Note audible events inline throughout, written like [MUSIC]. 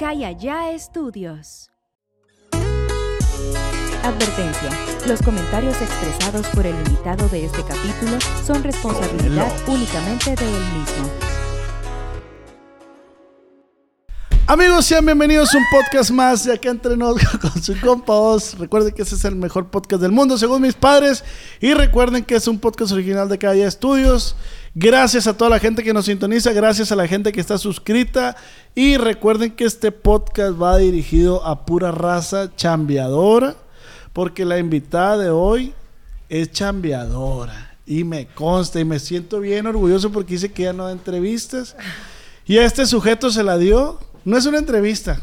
Acá y allá estudios. Advertencia. Los comentarios expresados por el invitado de este capítulo son responsabilidad únicamente de él mismo. Amigos, sean bienvenidos a un podcast más de acá entre [LAUGHS] con su compa Oz. Recuerden que ese es el mejor podcast del mundo según mis padres. Y recuerden que es un podcast original de Calle Estudios. Gracias a toda la gente que nos sintoniza, gracias a la gente que está suscrita. Y recuerden que este podcast va dirigido a pura raza chambeadora. Porque la invitada de hoy es chambeadora. Y me consta y me siento bien orgulloso porque dice que ya no da entrevistas. Y a este sujeto se la dio. No es una entrevista.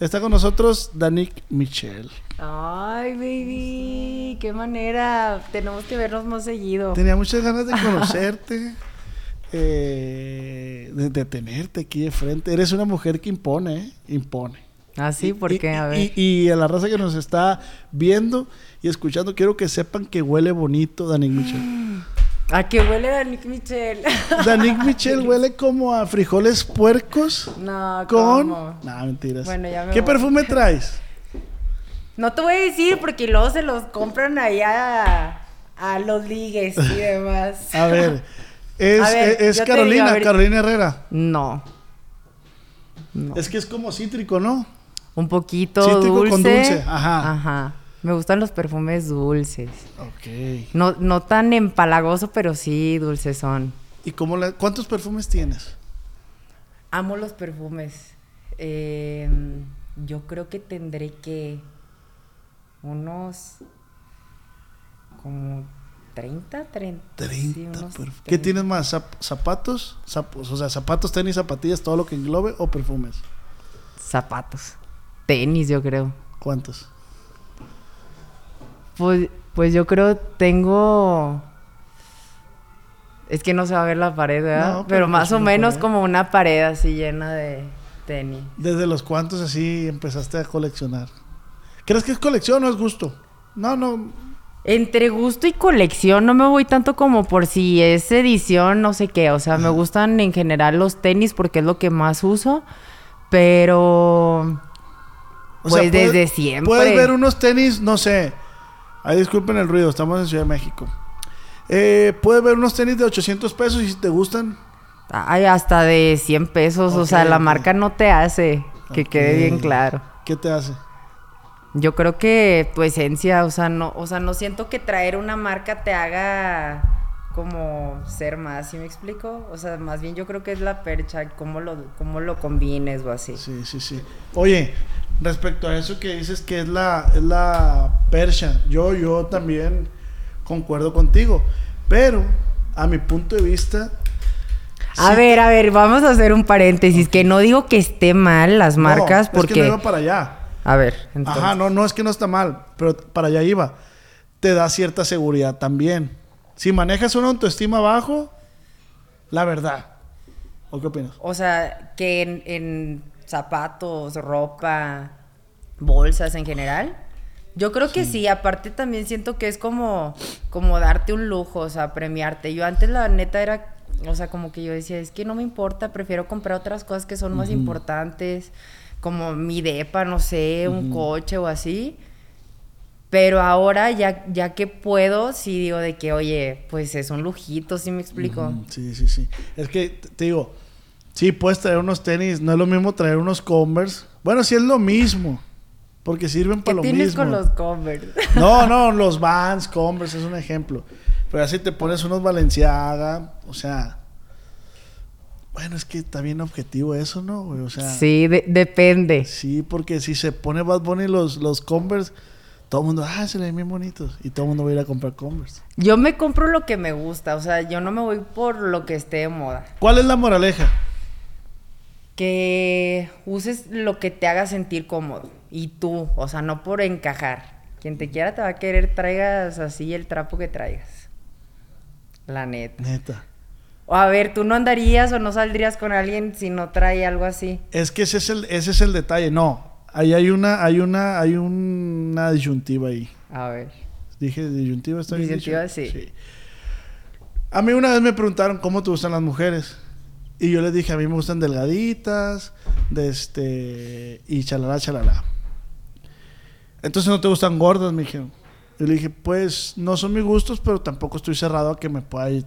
Está con nosotros Danik Michel. Ay, baby, qué manera. Tenemos que vernos más seguido. Tenía muchas ganas de conocerte, [LAUGHS] eh, de, de tenerte aquí de frente. Eres una mujer que impone, ¿eh? Impone. Ah, sí, ¿por Y- qué? A y- ver. Y, y a la raza que nos está viendo y escuchando, quiero que sepan que huele bonito Danik Michel. [GASPS] [LAUGHS] ¿A qué huele a Nick Michel? [LAUGHS] Danik Michel huele como a frijoles puercos no, con... No, mentiras. Bueno, ya me ¿Qué voy. perfume traes? No te voy a decir porque luego se los compran allá a, a los ligues y demás. [LAUGHS] A ver, es, A ver, es yo te Carolina, digo, a ver. Carolina Herrera. No. No. Es que es como cítrico, ¿no? Un poquito Cítrico dulce. con dulce, ajá. Ajá. Me gustan los perfumes dulces. Ok. No, no tan empalagoso, pero sí dulces son. ¿Y cómo la- cuántos perfumes tienes? Amo los perfumes. Eh, yo creo que tendré que unos como 30, 30. 30 sí, unos perfumes. ¿Qué 30. tienes más? ¿Zap- ¿Zapatos? Zap- o sea, zapatos, tenis, zapatillas, todo lo que englobe o perfumes? Zapatos. Tenis, yo creo. ¿Cuántos? Pues, pues yo creo tengo. Es que no se va a ver la pared, ¿verdad? No, pero pero, más pues o menos pared. como una pared así llena de tenis. ¿Desde los cuántos así empezaste a coleccionar? ¿Crees que es colección o es gusto? No, no. Entre gusto y colección no me voy tanto como por si es edición, no sé qué. O sea, me gustan en general los tenis porque es lo que más uso. Pero. O Pues sea, puedes- desde siempre. Puedes ver unos tenis, no sé. Ay, disculpen el ruido, estamos en Ciudad de México. Eh, puedes ver unos tenis de 800 pesos y si te gustan. Ay, hasta de 100 pesos. o sea, la marca no te hace. Que quede bien claro. ¿Qué te hace? Yo creo que tu esencia, o sea, no, o sea, no siento que traer una marca te haga como ser más, ¿sí me explico? O sea, más bien yo creo que es la percha, cómo lo, cómo lo combines o así. Sí, sí, sí. Oye, respecto a eso que dices que es la, es la percha, yo, yo también concuerdo contigo. Pero, a mi punto de vista. A sí- ver, a ver, vamos a hacer un paréntesis, que no digo que esté mal las No, marcas, Es que porque... no iba para allá. A ver, entonces... Ajá, no, no es que no está mal, pero para allá iba. Te da cierta seguridad también. Si manejas una autoestima bajo, la verdad. ¿O qué opinas? O sea, que en, en zapatos, ropa, bolsas en general. Yo creo que sí, aparte también siento que es como, como darte un lujo, o sea, premiarte. Yo antes la neta era, o sea, como que yo decía, es que no me importa, prefiero comprar otras cosas que son más importantes, como mi depa, no sé, un coche o así. Pero ahora ya, ya que puedo, sí digo de que, oye, pues es un lujito, ¿sí me explico? Sí, sí, sí. Es que te digo, sí, puedes traer unos tenis. No es lo mismo traer unos Converse Bueno, sí es lo mismo. Porque sirven ¿Qué para lo tienes mismo. con los Converse? [LAUGHS] No, no, los Vans, Converse es un ejemplo. Pero así te pones unos Valenciaga, o sea... Bueno, es que está bien objetivo eso, ¿no? güey? O sea... sí, de- depende. Sí, porque si se pone Bad Bunny los, los Converse, todo el mundo, ah, se le ven bien bonitos. Y todo el mundo va a ir a comprar Converse. Yo me compro lo que me gusta, o sea, yo no me voy por lo que esté de moda. ¿Cuál es la moraleja? Que uses lo que te haga sentir cómodo. Y tú, o sea, no por encajar. Quien te quiera te va a querer, traigas así el trapo que traigas. La neta. Neta. O a ver, ¿tú no andarías o no saldrías con alguien si no trae algo así? Es que ese es el, ese es el detalle. No, ahí hay una, hay una, hay una disyuntiva ahí. A ver. Dije disyuntiva, está bien Disyuntiva, sí. A mí una vez me preguntaron cómo te gustan las mujeres. Y yo les dije, a mí me gustan delgaditas, de este, y chalala, chalala. Entonces no te gustan gordas, me dijeron. Y le dije, pues no son mis gustos, pero tampoco estoy cerrado a que me pueda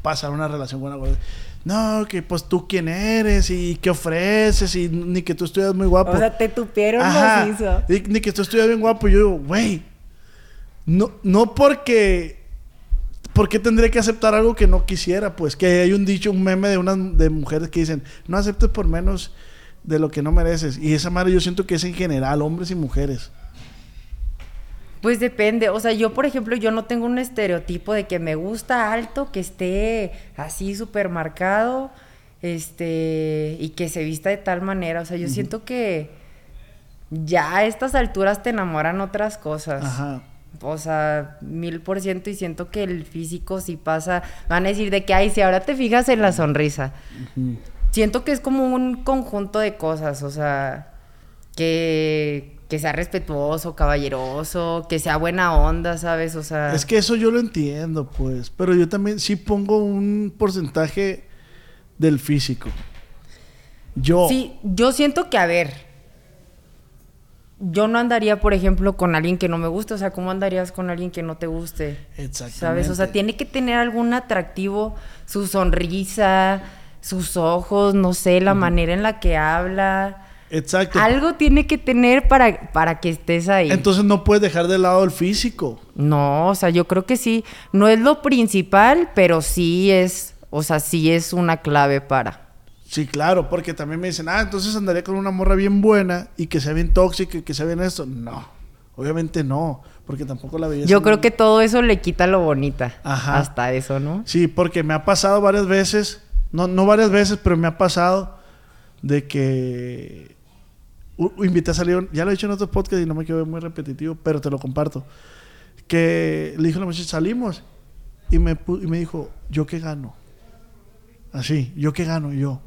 pasar una relación con una gorda. No, que pues tú quién eres y qué ofreces y ni que tú estudias muy guapo. O sea, te tupieron Ajá. macizo. Ni, ni que tú estudias bien guapo. Y yo digo, güey, no, no porque... ¿Por qué tendría que aceptar algo que no quisiera? Pues que hay un dicho, un meme de unas de mujeres que dicen, no aceptes por menos de lo que no mereces. Y esa madre yo siento que es en general, hombres y mujeres. Pues depende, o sea, yo por ejemplo, yo no tengo un estereotipo de que me gusta alto, que esté así súper marcado, este, y que se vista de tal manera, o sea, yo siento que ya a estas alturas te enamoran otras cosas. Ajá. O sea, mil por ciento y siento que el físico sí pasa, van a decir de que, ay, si ahora te fijas en la sonrisa. Siento que es como un conjunto de cosas, o sea, que, que sea respetuoso, caballeroso, que sea buena onda, ¿sabes? O sea, Es que eso yo lo entiendo, pues. Pero yo también sí pongo un porcentaje del físico. Yo. sí, yo siento que, a ver, yo no andaría, por ejemplo, con alguien que no me guste, o sea, ¿cómo andarías con alguien que no te guste? Exactamente. ¿Sabes? O sea, tiene que tener algún atractivo, su sonrisa, sus ojos, no sé, la manera en la que habla. Exacto. Algo tiene que tener para, para que estés ahí. Entonces no puedes dejar de lado el físico. no, o sea, yo creo que sí. No es lo principal, pero sí es, o sea, sí es una clave para. Sí, claro, porque también me dicen, ah, entonces andaría con una morra bien buena y que sea bien tóxica y que sea bien esto. No, obviamente no, porque tampoco la belleza. Yo creo que todo eso le quita lo bonita. Ajá. Hasta eso, ¿no? Sí, porque me ha pasado varias veces, no, no varias veces, pero me ha pasado de que invité a salir, ya lo he dicho en otros podcasts y no me ver muy repetitivo, pero te lo comparto. Que le dijo a la muchacha, salimos. Y me, y me dijo, ¿yo qué gano? Así, ¿yo qué gano? Y yo,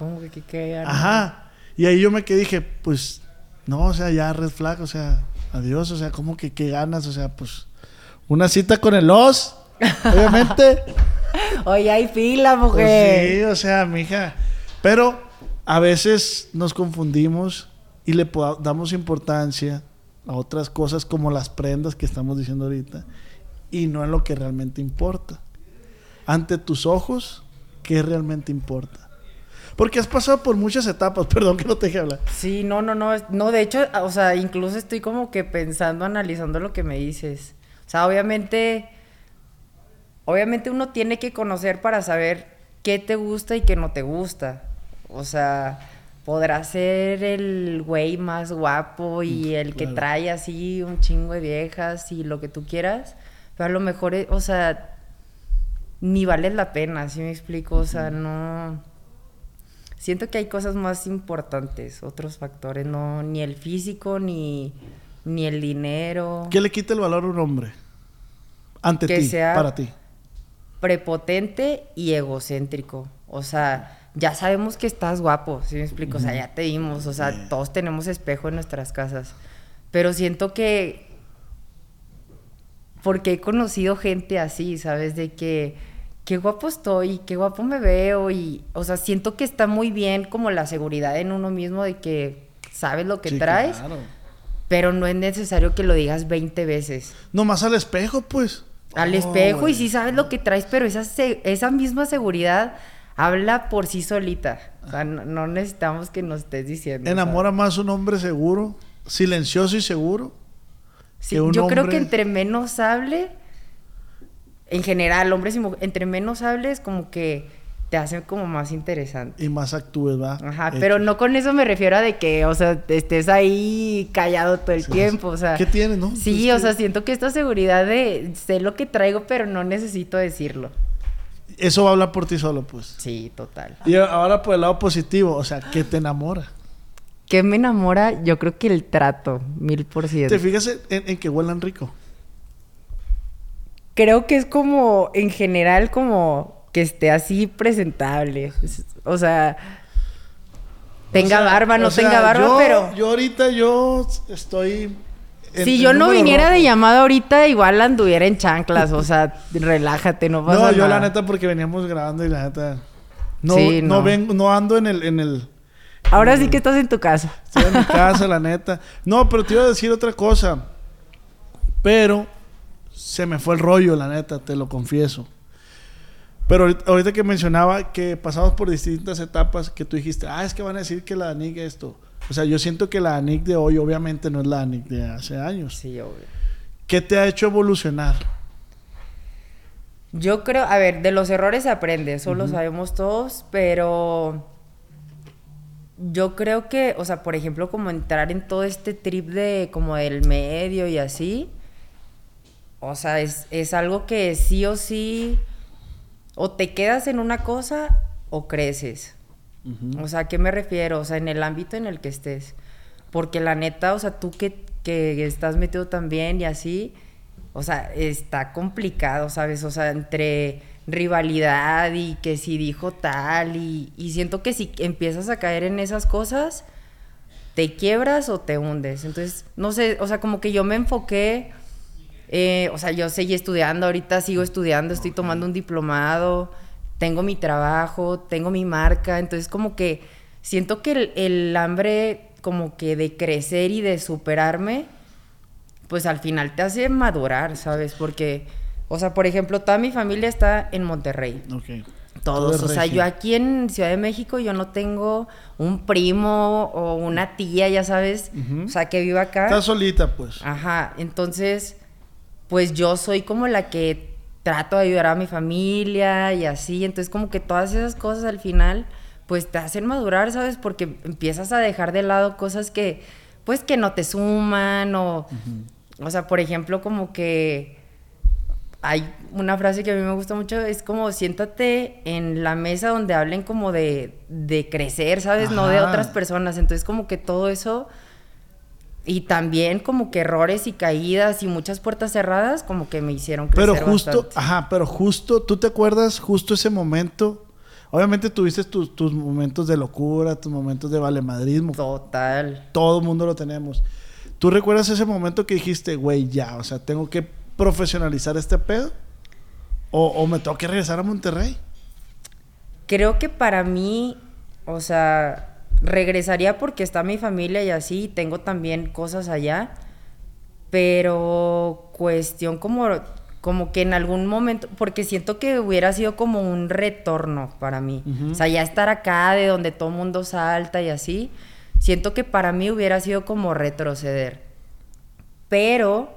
¿Cómo que qué? Ajá. Y ahí yo me quedé dije, pues, no, o sea, ya red flag, o sea, adiós, o sea, ¿cómo que qué ganas? O sea, pues, una cita con el os, [LAUGHS] obviamente. Oye, hay fila, Pues mujer. sí, o sea, mija. Pero a veces nos confundimos y le damos importancia a otras cosas como las prendas que estamos diciendo ahorita y no en lo que realmente importa. Ante tus ojos, ¿qué realmente importa? Porque has pasado por muchas etapas, [LAUGHS] perdón que no te deje hablar. Sí, no, no, no. No, de hecho, o sea, incluso estoy como que pensando, analizando lo que me dices. O sea, obviamente, obviamente uno tiene que conocer para saber qué te gusta y qué no te gusta. O sea, podrá ser el güey más guapo y el que trae así un chingo de viejas y lo que tú quieras. Pero a lo mejor, eh, o sea, ni vale la pena, ¿sí me explico? O sea, no... Siento que hay cosas más importantes, otros factores, no, ni el físico, ni, ni el dinero. ¿Qué le quita el valor a un hombre? Ante Que ti, sea- para ti. Prepotente y egocéntrico. O sea, ya sabemos que estás guapo, ¿sí me explico? O sea, ya te vimos, o sea, todos tenemos espejo en nuestras casas. Pero siento que... Porque he conocido gente así, ¿sabes? De que qué guapo estoy, qué guapo me veo y, o sea, siento que está muy bien como la seguridad en uno mismo de que sabes lo que Sí, traes, claro. pero no es necesario que lo digas 20 veces. Nomás al espejo, pues. Al Oh, espejo y sí sabes lo que traes, pero esa, esa misma seguridad habla por sí solita. O sea, no, no necesitamos que nos estés diciendo. ¿Enamora más un hombre seguro, silencioso y seguro? Sí, yo creo que entre menos hable, en general, hombres y mujeres, entre menos hables, como que te hace como más interesante. Y más actúes, ¿va? Ajá, Hecho. pero no con eso me refiero a de que, o sea, estés ahí callado todo el Sí, tiempo, o sea. ¿Qué tiene, no? Sí, o que- sea, siento que esta seguridad de sé lo que traigo, pero no necesito decirlo. Eso va a hablar por ti solo, pues. Sí, total. Y ahora por el lado positivo, o sea, ¿qué te enamora? ¿Qué me enamora? Yo creo que el trato, mil por ciento. ¿Te fijas en- en que huelan rico? Creo que es como, en general, como que esté así presentable. Es- O sea, tenga O sea, barba, no sea, tenga barba, yo- pero... Yo ahorita yo estoy... si yo no viniera rojo. de llamada ahorita, igual anduviera en chanclas. O sea, relájate, no pasa No, nada. yo la neta porque veníamos grabando y la neta... No, Sí, no. no. vengo, no ando en el, en el... Ahora sí que estás en tu casa. Estoy en mi casa, la neta. No, pero te iba a decir otra cosa. Pero se me fue el rollo, la neta, te lo confieso. Pero ahorita, que mencionaba que pasamos por distintas etapas, que tú dijiste, ah, es que van a decir que la ANIC esto. O sea, yo siento que la ANIC de hoy obviamente no es la ANIC de hace años. Sí, obvio. ¿Qué te ha hecho evolucionar? Yo creo, a ver, de los errores se aprende, eso lo sabemos todos, pero yo creo que, o sea, por ejemplo, como entrar en todo este trip de como del medio y así, o sea, es, es algo que sí o sí, o te quedas en una cosa o creces. O sea, ¿a qué me refiero? O sea, en el ámbito en el que estés. Porque la neta, o sea, tú que, que estás metido también y así, o sea, está complicado, ¿sabes? O sea, entre rivalidad y que si dijo tal y, y siento que si empiezas a caer en esas cosas, te quiebras o te hundes. Entonces, no sé, o sea, como que yo me enfoqué, eh, o sea, yo seguí estudiando, ahorita sigo estudiando, estoy tomando un diplomado, tengo mi trabajo, tengo mi marca, entonces como que siento que el, el hambre como que de crecer y de superarme, pues al final te hace madurar, ¿sabes? Porque, o sea, por ejemplo, toda mi familia está en Monterrey. Ok. Todos, Todo o sea, yo aquí en Ciudad de México yo no tengo un primo o una tía, ya sabes, o sea, que viva acá. Estás solita, pues. Ajá, entonces, pues yo soy como la que trato de ayudar a mi familia y así, entonces como que todas esas cosas al final, pues te hacen madurar, ¿sabes? Porque empiezas a dejar de lado cosas que, pues que no te suman o, o sea, por ejemplo, como que hay una frase que a mí me gusta mucho, es como siéntate en la mesa donde hablen como de, de crecer, ¿sabes? No de otras personas, entonces como que todo eso... Y también como que errores y caídas y muchas puertas cerradas como que me hicieron crecer Pero justo, bastante. ajá, pero justo, ¿tú te acuerdas justo ese momento? Obviamente tuviste tus, tus momentos de locura, tus momentos de valemadrismo. Total. Todo mundo lo tenemos. ¿Tú recuerdas ese momento que dijiste, güey, ya, o sea, tengo que profesionalizar este pedo? ¿O, o me tengo que regresar a Monterrey? Creo que para mí, o sea, regresaría porque está mi familia y así, tengo también cosas allá, pero cuestión como, como que en algún momento, porque siento que hubiera sido como un retorno para mí, o sea, ya estar acá de donde todo mundo salta y así, siento que para mí hubiera sido como retroceder, pero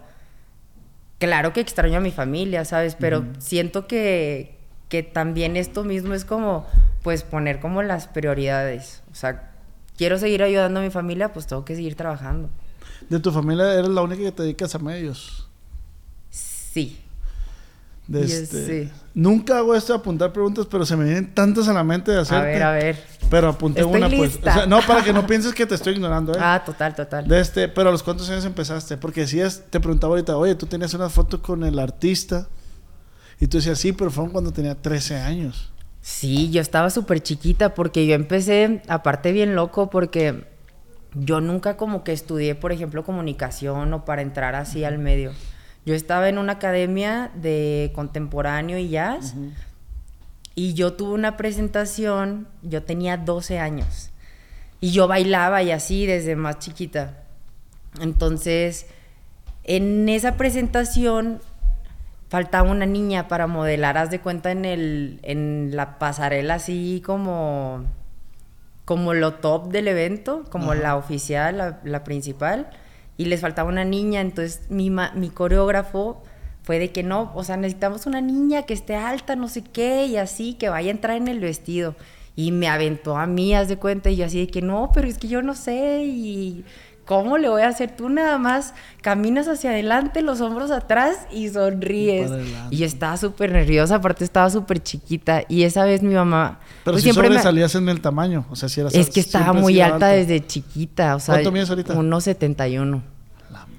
claro que extraño a mi familia, ¿sabes? Pero siento que, que también esto mismo es como, pues, poner como las prioridades. O sea, quiero seguir ayudando a mi familia, pues tengo que seguir trabajando. De tu familia eres la única que te dedicas a medios. Sí. Este- sí. Nunca hago esto de apuntar preguntas, pero se me vienen tantas a la mente de A hacerte. ver, a ver. Pero apunté Estoy una, pues. lista. O sea, no, para que no [LAUGHS] pienses que te estoy ignorando, ¿eh? Ah, total, total. De este, pero a los cuántos años empezaste? Porque decías, te preguntaba ahorita, oye, tú tenías una foto con el artista. Y tú decías, sí, pero fueron cuando tenía 13 años. Sí, yo estaba súper chiquita porque yo empecé, aparte bien loco, porque yo nunca como que estudié, por ejemplo, comunicación o para entrar así al medio. Yo estaba en una academia de contemporáneo y jazz y yo tuve una presentación, yo tenía 12 años y yo bailaba y así desde más chiquita. Entonces, en esa presentación faltaba una niña para modelar, haz de cuenta en el en la pasarela así como como lo top del evento, como la oficial, la, la principal, y les faltaba una niña, entonces mi, mi coreógrafo fue de que no, o sea, necesitamos una niña que esté alta, no sé qué, y así, que vaya a entrar en el vestido. Y me aventó a mí, haz de cuenta, y yo así de que no, pero es que yo no sé, y ¿cómo le voy a hacer? Tú nada más caminas hacia adelante, los hombros atrás y sonríes. Y yo estaba súper nerviosa, aparte estaba súper chiquita, y esa vez mi mamá... Pero pues, si siempre me- sobresalías en el tamaño. O sea, si eras es que estaba muy alta desde chiquita, o sea, ¿Cuánto mides ahorita? 1.71.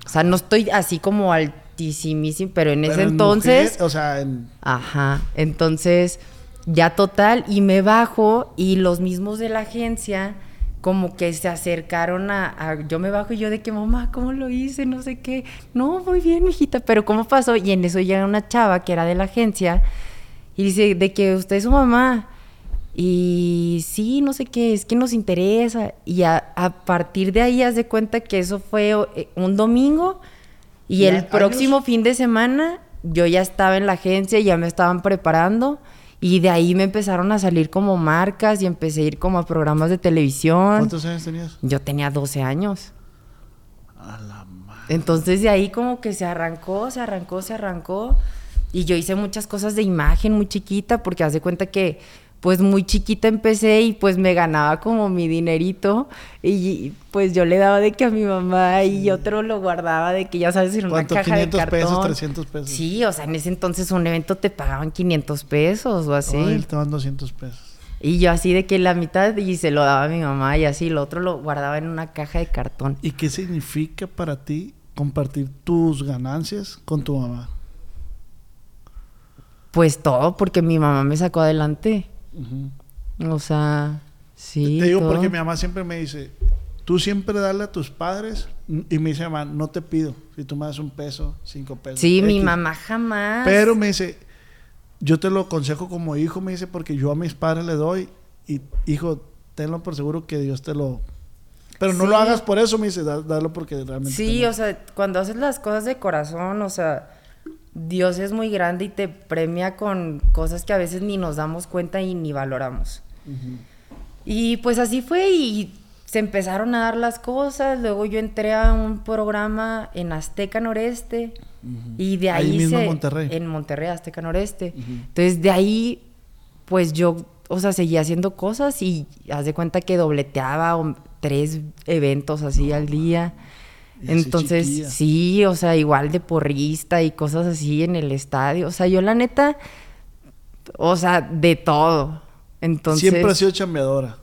O sea, no estoy así como altísimísimo, pero en Pero ese en entonces... mujer, o sea, en... Ajá, entonces ya total, y me bajo y los mismos de la agencia como que se acercaron a, a- yo me bajo y yo de que mamá, ¿cómo lo hice? No sé qué. No, muy bien, mijita, pero ¿cómo pasó? Y en eso llega una chava que era de la agencia y dice de que usted es su mamá. Y sí, no sé qué, es que nos interesa. Y a, a partir de ahí haz de cuenta que eso fue eh, un domingo y ¿Ya el años? próximo fin de semana yo ya estaba en la agencia, ya me estaban preparando y de ahí me empezaron a salir como marcas y empecé a ir como a programas de televisión. ¿Cuántos años tenías? Yo tenía 12 años. A la madre. Entonces de ahí como que se arrancó, se arrancó, se arrancó. Y yo hice muchas cosas de imagen muy chiquita porque haz de cuenta que pues muy chiquita empecé y pues me ganaba como mi dinerito y pues yo le daba de que a mi mamá y otro lo guardaba de que ya sabes en una caja 500 de cartón. pesos, 300 pesos. Sí, o sea, en ese entonces un evento te pagaban 500 pesos o así. Ay, te van 200 pesos. Y yo así de que la mitad y se lo daba a mi mamá y así, lo otro lo guardaba en una caja de cartón. ¿Y qué significa para ti compartir tus ganancias con tu mamá? Pues todo, porque mi mamá me sacó adelante. O sea, sí. Te digo todo. porque mi mamá siempre me dice, tú siempre dale a tus padres y me dice mamá, no te pido, si tú me das un peso, cinco pesos. Sí, mi X". mamá jamás. Pero me dice, yo te lo aconsejo como hijo, me dice, porque yo a mis padres le doy y hijo, tenlo por seguro que Dios te lo... Pero no Sí. lo hagas por eso, me dice, da- dalo porque realmente... Sí, o sea, cuando haces las cosas de corazón, o sea, Dios es muy grande y te premia con cosas que a veces ni nos damos cuenta y ni valoramos. Y pues así fue y se empezaron a dar las cosas. Luego yo entré a un programa en Azteca Noreste y de ahí, Ahí mismo en Monterrey. En Monterrey, Azteca Noreste. Entonces de ahí, pues yo, o sea, seguía haciendo cosas y haz de cuenta que dobleteaba tres eventos así al día. Entonces, chiquilla. sí, o sea, igual de porrista y cosas así en el estadio. O sea, yo la neta, o sea, de todo. Entonces, Siempre has sido chambeadora.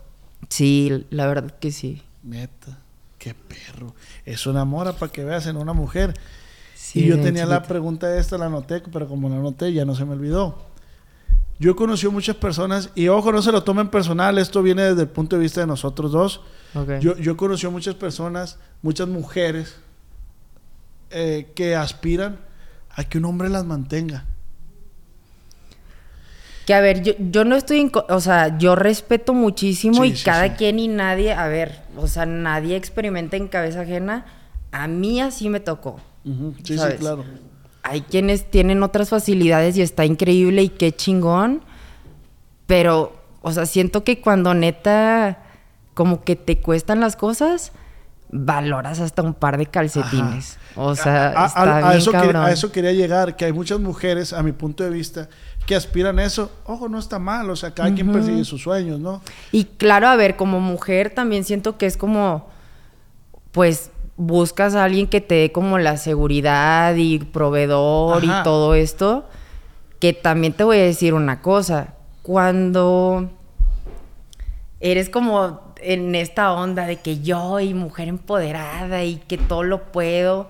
sí, la verdad que sí. Neta, qué perro. Eso enamora para que veas en una mujer. Sí, y yo tenía la chiquita. pregunta esta, la anoté, pero como la anoté ya no se me olvidó. Yo he conocido muchas personas, y ojo, no se lo tomen personal, esto viene desde el punto de vista de nosotros dos. Yo, yo he conocido muchas personas, muchas mujeres, eh, que aspiran a que un hombre las mantenga. Que a ver, yo, yo no estoy en... O sea, yo respeto muchísimo Sí, y sí, cada sí. quien y nadie, a ver, o sea, nadie experimenta en cabeza ajena. A mí así me tocó. Sí, sí, ¿Sabes? claro. Hay quienes tienen otras facilidades y está increíble y qué chingón. Pero, o sea, siento que cuando neta como que te cuestan las cosas, valoras hasta un par de calcetines. O sea, a, a- está a- bien eso quer- cabrón. a eso quería llegar, que hay muchas mujeres, a mi punto de vista, que aspiran a eso. Ojo, no está mal, o sea, cada quien persigue sus sueños, ¿no? Y claro, a ver, como mujer también siento que es como, pues, buscas a alguien que te dé como la seguridad y proveedor Ajá. y todo esto. Que también te voy a decir una cosa. Cuando eres como en esta onda de que yo y mujer empoderada y que todo lo puedo,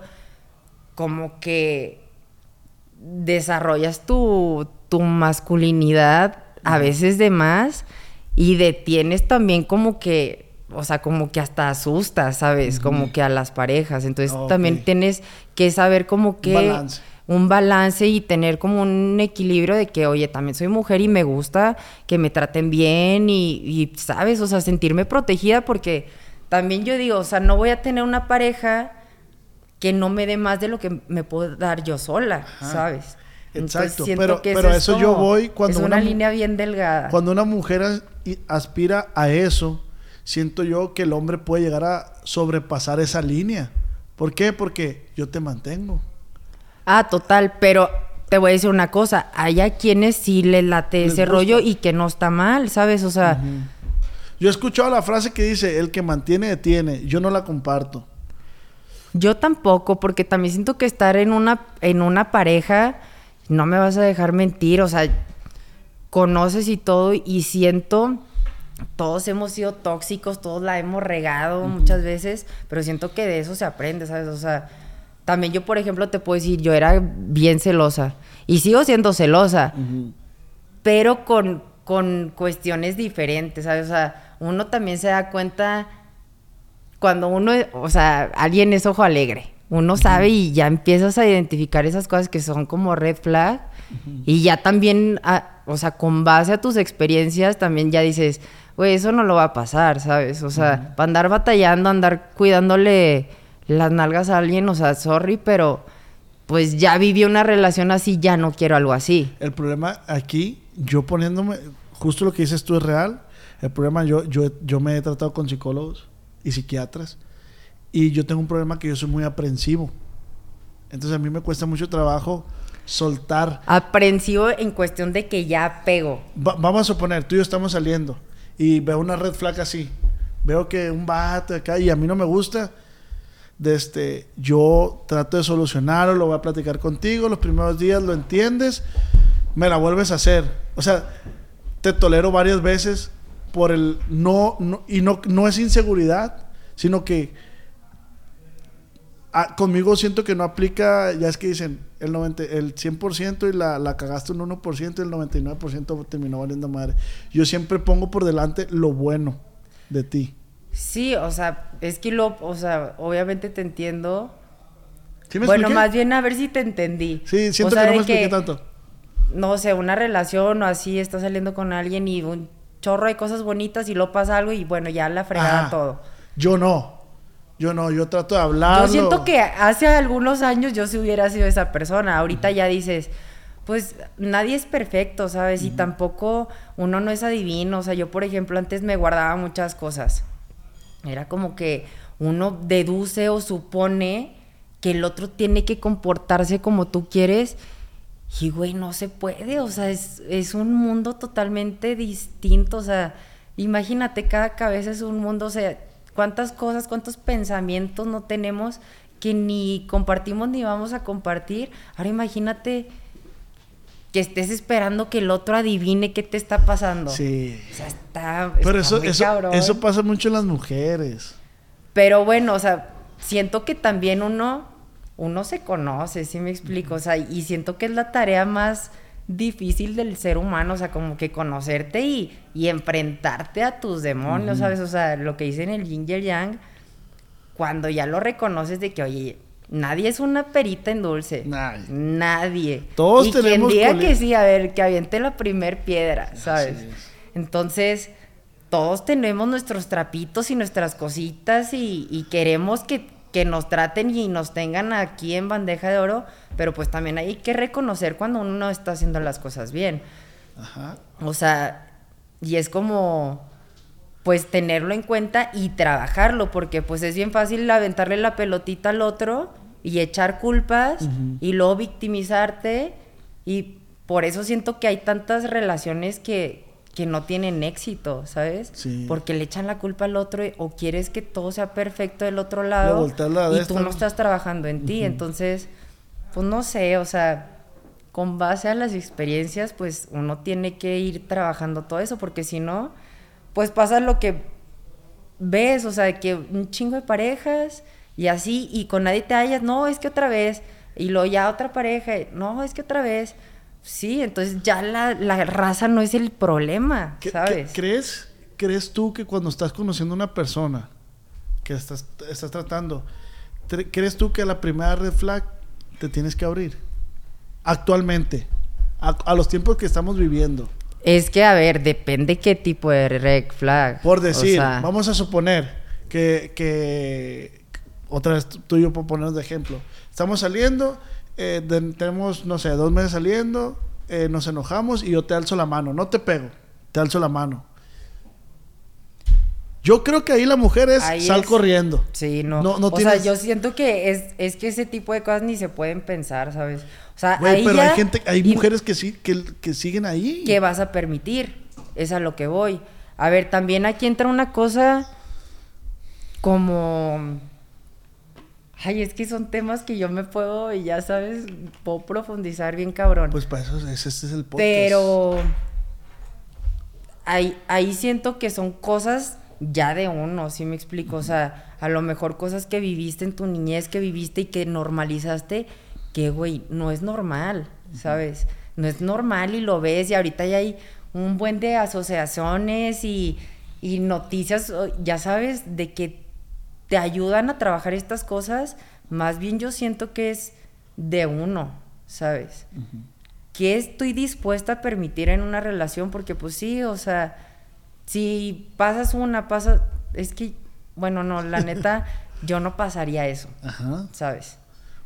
como que desarrollas tu, tu masculinidad a veces de más y detienes también como que, o sea, como que hasta asustas, ¿sabes? Como que a las parejas. Entonces también tienes que saber como que... balance. Un balance y tener como un equilibrio de que, oye, también soy mujer y me gusta que me traten bien y, y, ¿sabes? O sea, sentirme protegida porque también yo digo, o sea, no voy a tener una pareja que no me dé más de lo que me puedo dar yo sola, ¿sabes? Exacto, pero- que pero es eso yo voy cuando Es una línea bien delgada. Cuando una mujer as- aspira a eso, siento yo que el hombre puede llegar a sobrepasar esa línea. ¿Por qué? Porque yo te mantengo. Ah, total, pero te voy a decir una cosa, hay a quienes sí le late Les ese gusta. rollo y que no está mal, ¿sabes? O sea, Yo he escuchado la frase que dice, el que mantiene, detiene. Yo no la comparto. yo tampoco, porque también siento que estar en una, en una pareja, no me vas a dejar mentir, o sea, conoces y todo, y siento, todos hemos sido tóxicos, todos la hemos regado muchas veces, pero siento que de eso se aprende, ¿sabes? O sea, también yo, por ejemplo, te puedo decir, yo era bien celosa, y sigo siendo celosa, pero con, con cuestiones diferentes, ¿sabes? O sea, uno también se da cuenta cuando uno, o sea, alguien es ojo alegre. Uno sabe y ya empiezas a identificar esas cosas que son como red flag. Y ya también, ah, o sea, con base a tus experiencias, también ya dices, güey, eso no lo va a pasar, ¿sabes? O sea, para andar batallando, andar cuidándole las nalgas a alguien, o sea, sorry, pero pues ya viví una relación así, ya no quiero algo así. El problema aquí, yo poniéndome, justo lo que dices tú es real. El problema, yo, yo, yo me he tratado con psicólogos y psiquiatras. Y yo tengo un problema que yo soy muy aprensivo. Entonces a mí me cuesta mucho trabajo soltar. Aprensivo en cuestión de que ya pego. Va- vamos a suponer, tú y yo estamos saliendo y veo una red flag así. Veo que un vato acá y a mí no me gusta. De este, yo trato de solucionarlo, lo voy a platicar contigo. Los primeros días lo entiendes, me la vuelves a hacer. O sea, te tolero varias veces por el no, no- y no, no es inseguridad, sino que ah, conmigo siento que no aplica, ya es que dicen el, 90, el 100% y la, la cagaste un 1% y el 99% terminó valiendo madre. Yo siempre pongo por delante lo bueno de ti. Sí, o sea, es que lo, o sea, obviamente te entiendo. ¿Sí me bueno, expliqué? más bien a ver si te entendí. Sí, siento O sea, que no me expliqué tanto. No sé, una relación o así, estás saliendo con alguien y un chorro de cosas bonitas y luego pasa algo y bueno, ya la fregada todo. Yo no. Yo no, yo trato de hablar. Yo siento que hace algunos años yo sí hubiera sido esa persona. Ahorita ya dices, pues nadie es perfecto, ¿sabes? Y tampoco uno no es adivino. O sea, yo, por ejemplo, antes me guardaba muchas cosas. Era como que uno deduce o supone que el otro tiene que comportarse como tú quieres. Y, güey, no se puede. O sea, es, es un mundo totalmente distinto. O sea, imagínate, cada cabeza es un mundo. O sea, cuántas cosas, cuántos pensamientos no tenemos que ni compartimos ni vamos a compartir. Ahora imagínate que estés esperando que el otro adivine qué te está pasando. Sí. O sea, está. Pero está eso, muy eso, cabrón. eso pasa mucho en las mujeres. Pero bueno, o sea, siento que también uno, uno se conoce, ¿sí me explico? O sea, y siento que es la tarea más difícil del ser humano, o sea, como que conocerte y, y enfrentarte a tus demonios, ¿sabes? O sea, lo que dicen el yin y el yang, cuando ya lo reconoces de que, oye, nadie es una perita en dulce. Nadie. Nadie. Todos y tenemos quien diga que sí, a ver, que aviente la primer piedra, ¿sabes? es. Entonces, todos tenemos nuestros trapitos y nuestras cositas y, y queremos que, que nos traten y nos tengan aquí en bandeja de oro, pero pues también hay que reconocer cuando uno no está haciendo las cosas bien. Ajá. O sea, y es como, pues tenerlo en cuenta y trabajarlo, porque pues es bien fácil aventarle la pelotita al otro y echar culpas y luego victimizarte y por eso siento que hay tantas relaciones que, que no tienen éxito, ¿sabes? Sí. Porque le echan la culpa al otro y- o quieres que todo sea perfecto del otro lado la y tú no ¿no? estás trabajando en ti, entonces, pues no sé, o sea, con base a las experiencias, pues uno tiene que ir trabajando todo eso, porque si no, pues pasa lo que ves, o sea, que un chingo de parejas y así, y con nadie te hallas, no, es que otra vez, y luego ya otra pareja, no, es que otra vez. Sí, entonces ya la, la raza no es el problema, ¿Qué- ¿sabes? qué- ¿Crees, ¿Crees tú que cuando estás conociendo a una persona que estás, estás tratando, ¿crees tú que a la primera red flag te tienes que abrir? Actualmente, a, a los tiempos que estamos viviendo. Es que, a ver, depende qué tipo de red flag. Por O decir, sea, vamos a suponer que, que- otra vez tú y yo por ponernos de ejemplo, estamos saliendo, eh, de- tenemos, no sé, dos meses saliendo, eh, nos enojamos y yo te alzo la mano, no te pego, te alzo la mano. Yo creo que ahí la mujer es Ahí sal es- corriendo. Sí, no. No- no o tienes- sea, yo siento que es, es que ese tipo de cosas ni se pueden pensar, ¿sabes? O sea, Güey, ahí pero ya- hay gente, hay y- mujeres que sí, que, que siguen ahí. ¿Qué vas a permitir? Es a lo que voy. A ver, también aquí entra una cosa como... Ay, es que son temas que yo me puedo, y ya sabes, puedo profundizar bien cabrón. Pues para eso ese, ese es el podcast. Pero ahí, ahí siento que son cosas ya de uno, ¿sí me explico? O sea, a lo mejor cosas que viviste en tu niñez, que viviste y que normalizaste, que, güey, no es normal, ¿sabes? No es normal y lo ves y ahorita ya hay un buen de asociaciones y, y noticias, ya sabes, de que te ayudan a trabajar estas cosas, más bien yo siento que es de uno, ¿sabes? ¿Qué estoy dispuesta a permitir en una relación? Porque pues sí, o sea, si pasas una, pasa, es que, bueno, no, la [LAUGHS] neta, yo no pasaría eso, Ajá. ¿sabes?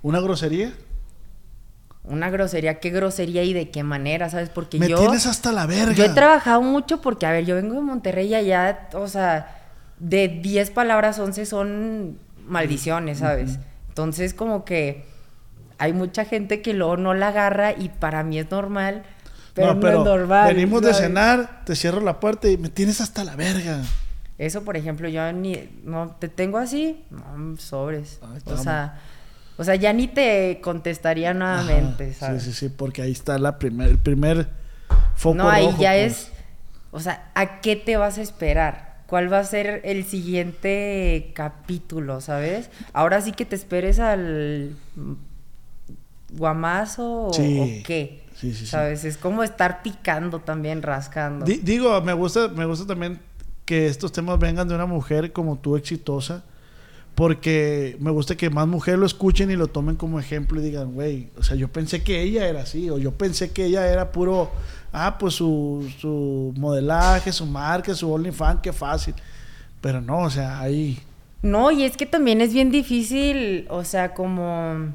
¿Una grosería? Una grosería, qué grosería y de qué manera, ¿sabes? Porque Me yo... tienes hasta la verga. Yo he trabajado mucho porque, a ver, yo vengo de Monterrey y allá, o sea, de 10 palabras, 11 son maldiciones, ¿sabes? Entonces, como que hay mucha gente que luego no la agarra y para mí es normal, pero no, es normal. venimos de cenar, te cierro la puerta y me tienes hasta la verga. Eso, por ejemplo, yo ni... No, ¿te tengo así? No, sobres. Ay, o sea... O sea, ya ni te contestaría nuevamente, Ajá. ¿sabes? Sí, sí, sí, porque ahí está la primer, el primer foco No, ahí rojo, ya pues. es, o sea, ¿a qué te vas a esperar? ¿Cuál va a ser el siguiente capítulo, sabes? Ahora sí que te esperes al guamazo o, Sí. o qué, Sí, sí, sí. ¿sabes? Es como estar picando también, rascando. Di- digo, me gusta, me gusta también que estos temas vengan de una mujer como tú exitosa, porque me gusta que más mujeres lo escuchen y lo tomen como ejemplo y digan, güey, o sea, yo pensé que ella era así, o yo pensé que ella era puro, ah, pues su, su modelaje, su marca, su OnlyFans, qué fácil. Pero no, o sea, ahí... No, y es que también es bien difícil, o sea, como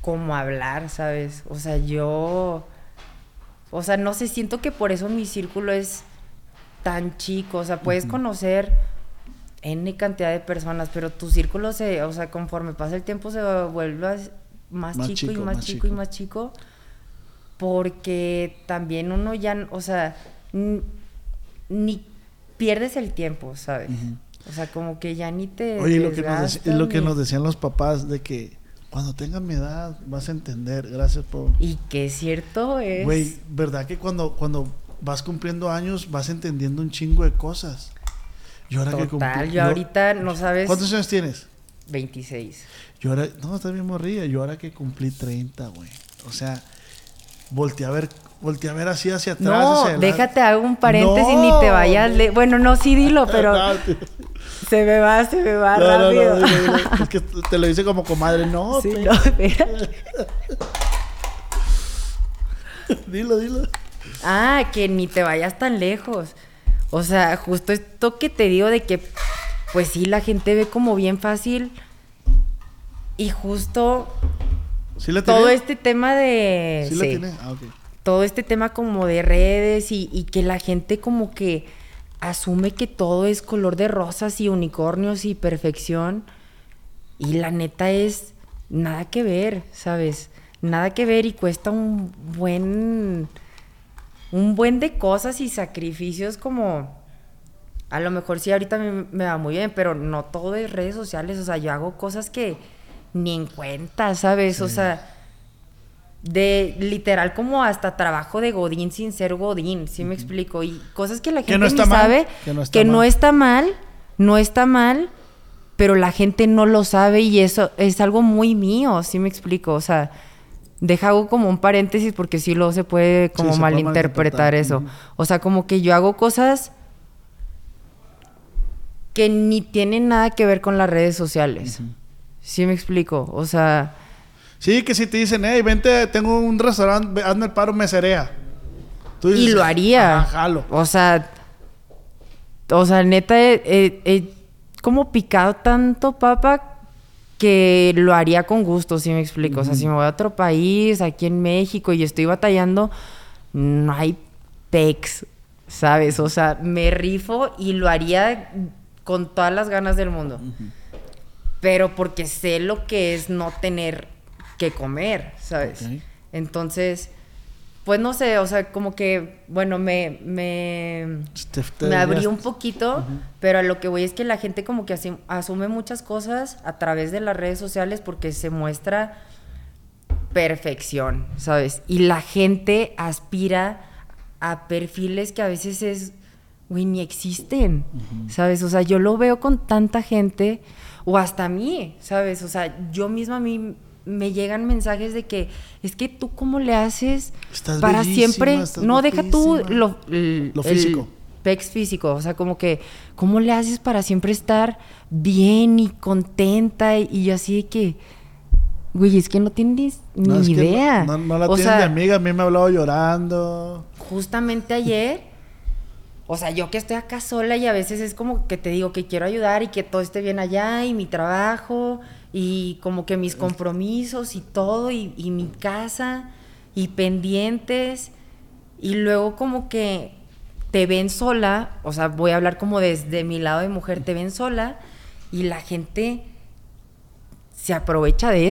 como hablar, ¿sabes? O sea, yo o sea, no sé, siento que por eso mi círculo es tan chico, o sea, puedes conocer N cantidad de personas, pero tu círculo se, o sea, conforme pasa el tiempo se vuelve más, Más chico, y más, más chico, y más chico, porque también uno ya, o sea, ni pierdes el tiempo, ¿sabes? O sea, como que ya ni te Oye, lo que, nos, desgastas lo que nos decían los papás de que cuando tengan mi edad vas a entender, gracias por... Y que es cierto es... Güey, ¿verdad que cuando, cuando vas cumpliendo años vas entendiendo un chingo de cosas? Yo ahora que Total, cumplí- yo ahorita no sabes... ¿Cuántos años tienes? 26. Yo ahora, no, estás bien morrilla. Yo ahora que cumplí 30, güey. O sea, volteé a ver, volteé a ver así hacia atrás. No, hacia déjate hago un paréntesis No. ni te vayas... le- Bueno, no, sí dilo, pero [LAUGHS] se me va, se me va no, no, no, rápido. Es que te lo dice como comadre. No, [LAUGHS] Sí, no, [LAUGHS] dilo, dilo. Ah, que ni te vayas tan lejos. O sea, justo esto que te digo de que, pues sí, la gente ve como bien fácil. Y justo ¿Sí la tiene? todo este tema de... ¿Sí, la sí. tiene? Ah, ok. todo este tema como de redes y, y que la gente como que asume que todo es color de rosas y unicornios y perfección. Y la neta es nada que ver, ¿sabes? Nada que ver y cuesta un buen un buen de cosas y sacrificios como a lo mejor sí ahorita me, me va muy bien, pero no todo es redes sociales, o sea, yo hago cosas que ni en cuenta, ¿sabes? O sea, de literal como hasta trabajo de Godín sin ser Godín, ¿sí me explico? Y cosas que la gente Que no está ni mal, sabe, que no está que no mal. está mal, no está mal, pero la gente no lo sabe y eso es algo muy mío, ¿sí me explico? O sea, deja hago como un paréntesis porque sí luego se puede como puede malinterpretar eso. O sea, como que yo hago cosas que ni tienen nada que ver con las redes sociales. ¿Sí me explico? O sea, Sí, que si te dicen, hey, vente, tengo un restaurante, hazme el paro, meserea. Tú y lo haría. "Ajá, jalo. O sea, o sea, neta, he, como picado tanto papa que lo haría con gusto, si me explico. O sea, si me voy a otro país, aquí en México, y estoy batallando, no hay pex. ¿sabes? O sea, me rifo y lo haría con todas las ganas del mundo. Pero porque sé lo que es no tener que comer, ¿sabes? Entonces, pues no sé, o sea, como que, bueno, me, me, me abrí un poquito, pero a lo que voy es que la gente como que asume muchas cosas a través de las redes sociales porque se muestra perfección, ¿sabes? Y la gente aspira a perfiles que a veces es, güey, ni existen, ¿sabes? O sea, yo lo veo con tanta gente, o hasta a mí, ¿sabes? O sea, yo misma a mí me llegan mensajes de que es que tú cómo le haces Estás para siempre, estás no deja tú lo, el- Lo el físico. pex físico, o sea, como que, ¿cómo le haces para siempre estar bien y contenta? Y yo así de que, güey, es que no tienes ni No, idea. No, no- no la o tienes sea, de amiga, a mí me ha hablado llorando. justamente ayer, o sea, yo que estoy acá sola y a veces es como que te digo que quiero ayudar y que todo esté bien allá y mi trabajo y como que mis compromisos y todo y, y mi casa y pendientes. Y luego como que te ven sola, o sea, voy a hablar como desde mi lado de mujer, te ven sola y la gente se aprovecha de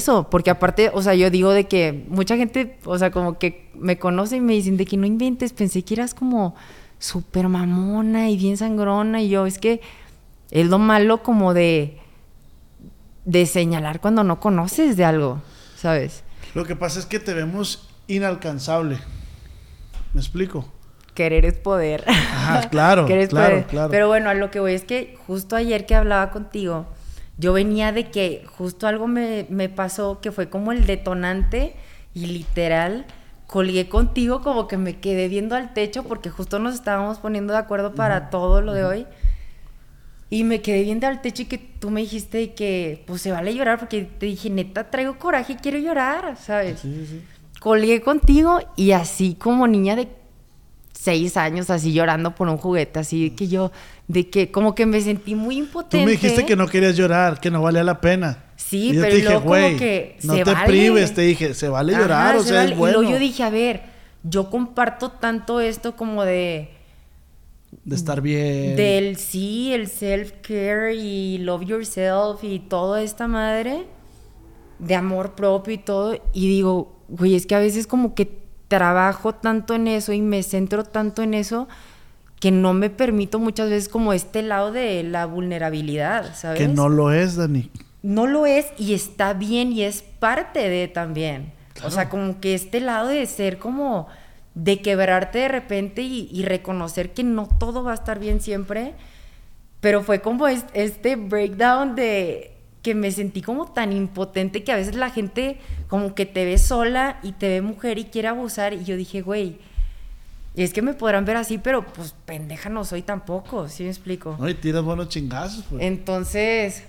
Eso, porque aparte, o sea, yo digo de que mucha gente, o sea, como que me conoce y me dicen de que no inventes, pensé que eras como súper mamona y bien sangrona y yo, es que es lo malo como de de señalar cuando no conoces de algo, ¿sabes? Lo que pasa es que te vemos inalcanzable. ¿Me explico? Querer es poder. Ajá, claro, [LAUGHS] claro, poder. claro. Pero bueno, a lo que voy es que justo ayer que hablaba contigo, yo venía de que justo algo me, me pasó que fue como el detonante y literal colgué contigo como que me quedé viendo al techo porque justo nos estábamos poniendo de acuerdo para todo lo de hoy. Y me quedé viendo al techo y que tú me dijiste que pues se vale llorar porque te dije, neta, traigo coraje, quiero llorar, ¿sabes? Colgué contigo y así como niña de seis años, así llorando por un juguete, así que yo, de que como que me sentí muy Tú impotente. me dijiste que no querías llorar, que no valía la pena. Sí, Y yo pero te dije, luego como güey, que no te vale. prives, te dije, se vale Ajá, llorar, o se sea, vale. es bueno. Y luego yo dije, a ver, yo comparto tanto esto como de de estar bien. del sí, el self-care y love yourself y toda esta madre de amor propio y todo. Y digo, güey, es que a veces como que trabajo tanto en eso y me centro tanto en eso que no me permito muchas veces como este lado de la vulnerabilidad, ¿sabes? Que no lo es, Dani. no lo es y está bien y es parte de también. O sea, como que este lado de ser como de quebrarte de repente y, y reconocer que no todo va a estar bien siempre. Pero fue como es- este breakdown de que me sentí como tan impotente que a veces la gente como que te ve sola y te ve mujer y quiere abusar. Y yo dije, güey, es que me podrán ver así, pero pues pendeja no soy tampoco, ¿sí me explico? No, y tiras buenos chingazos, pues. Entonces,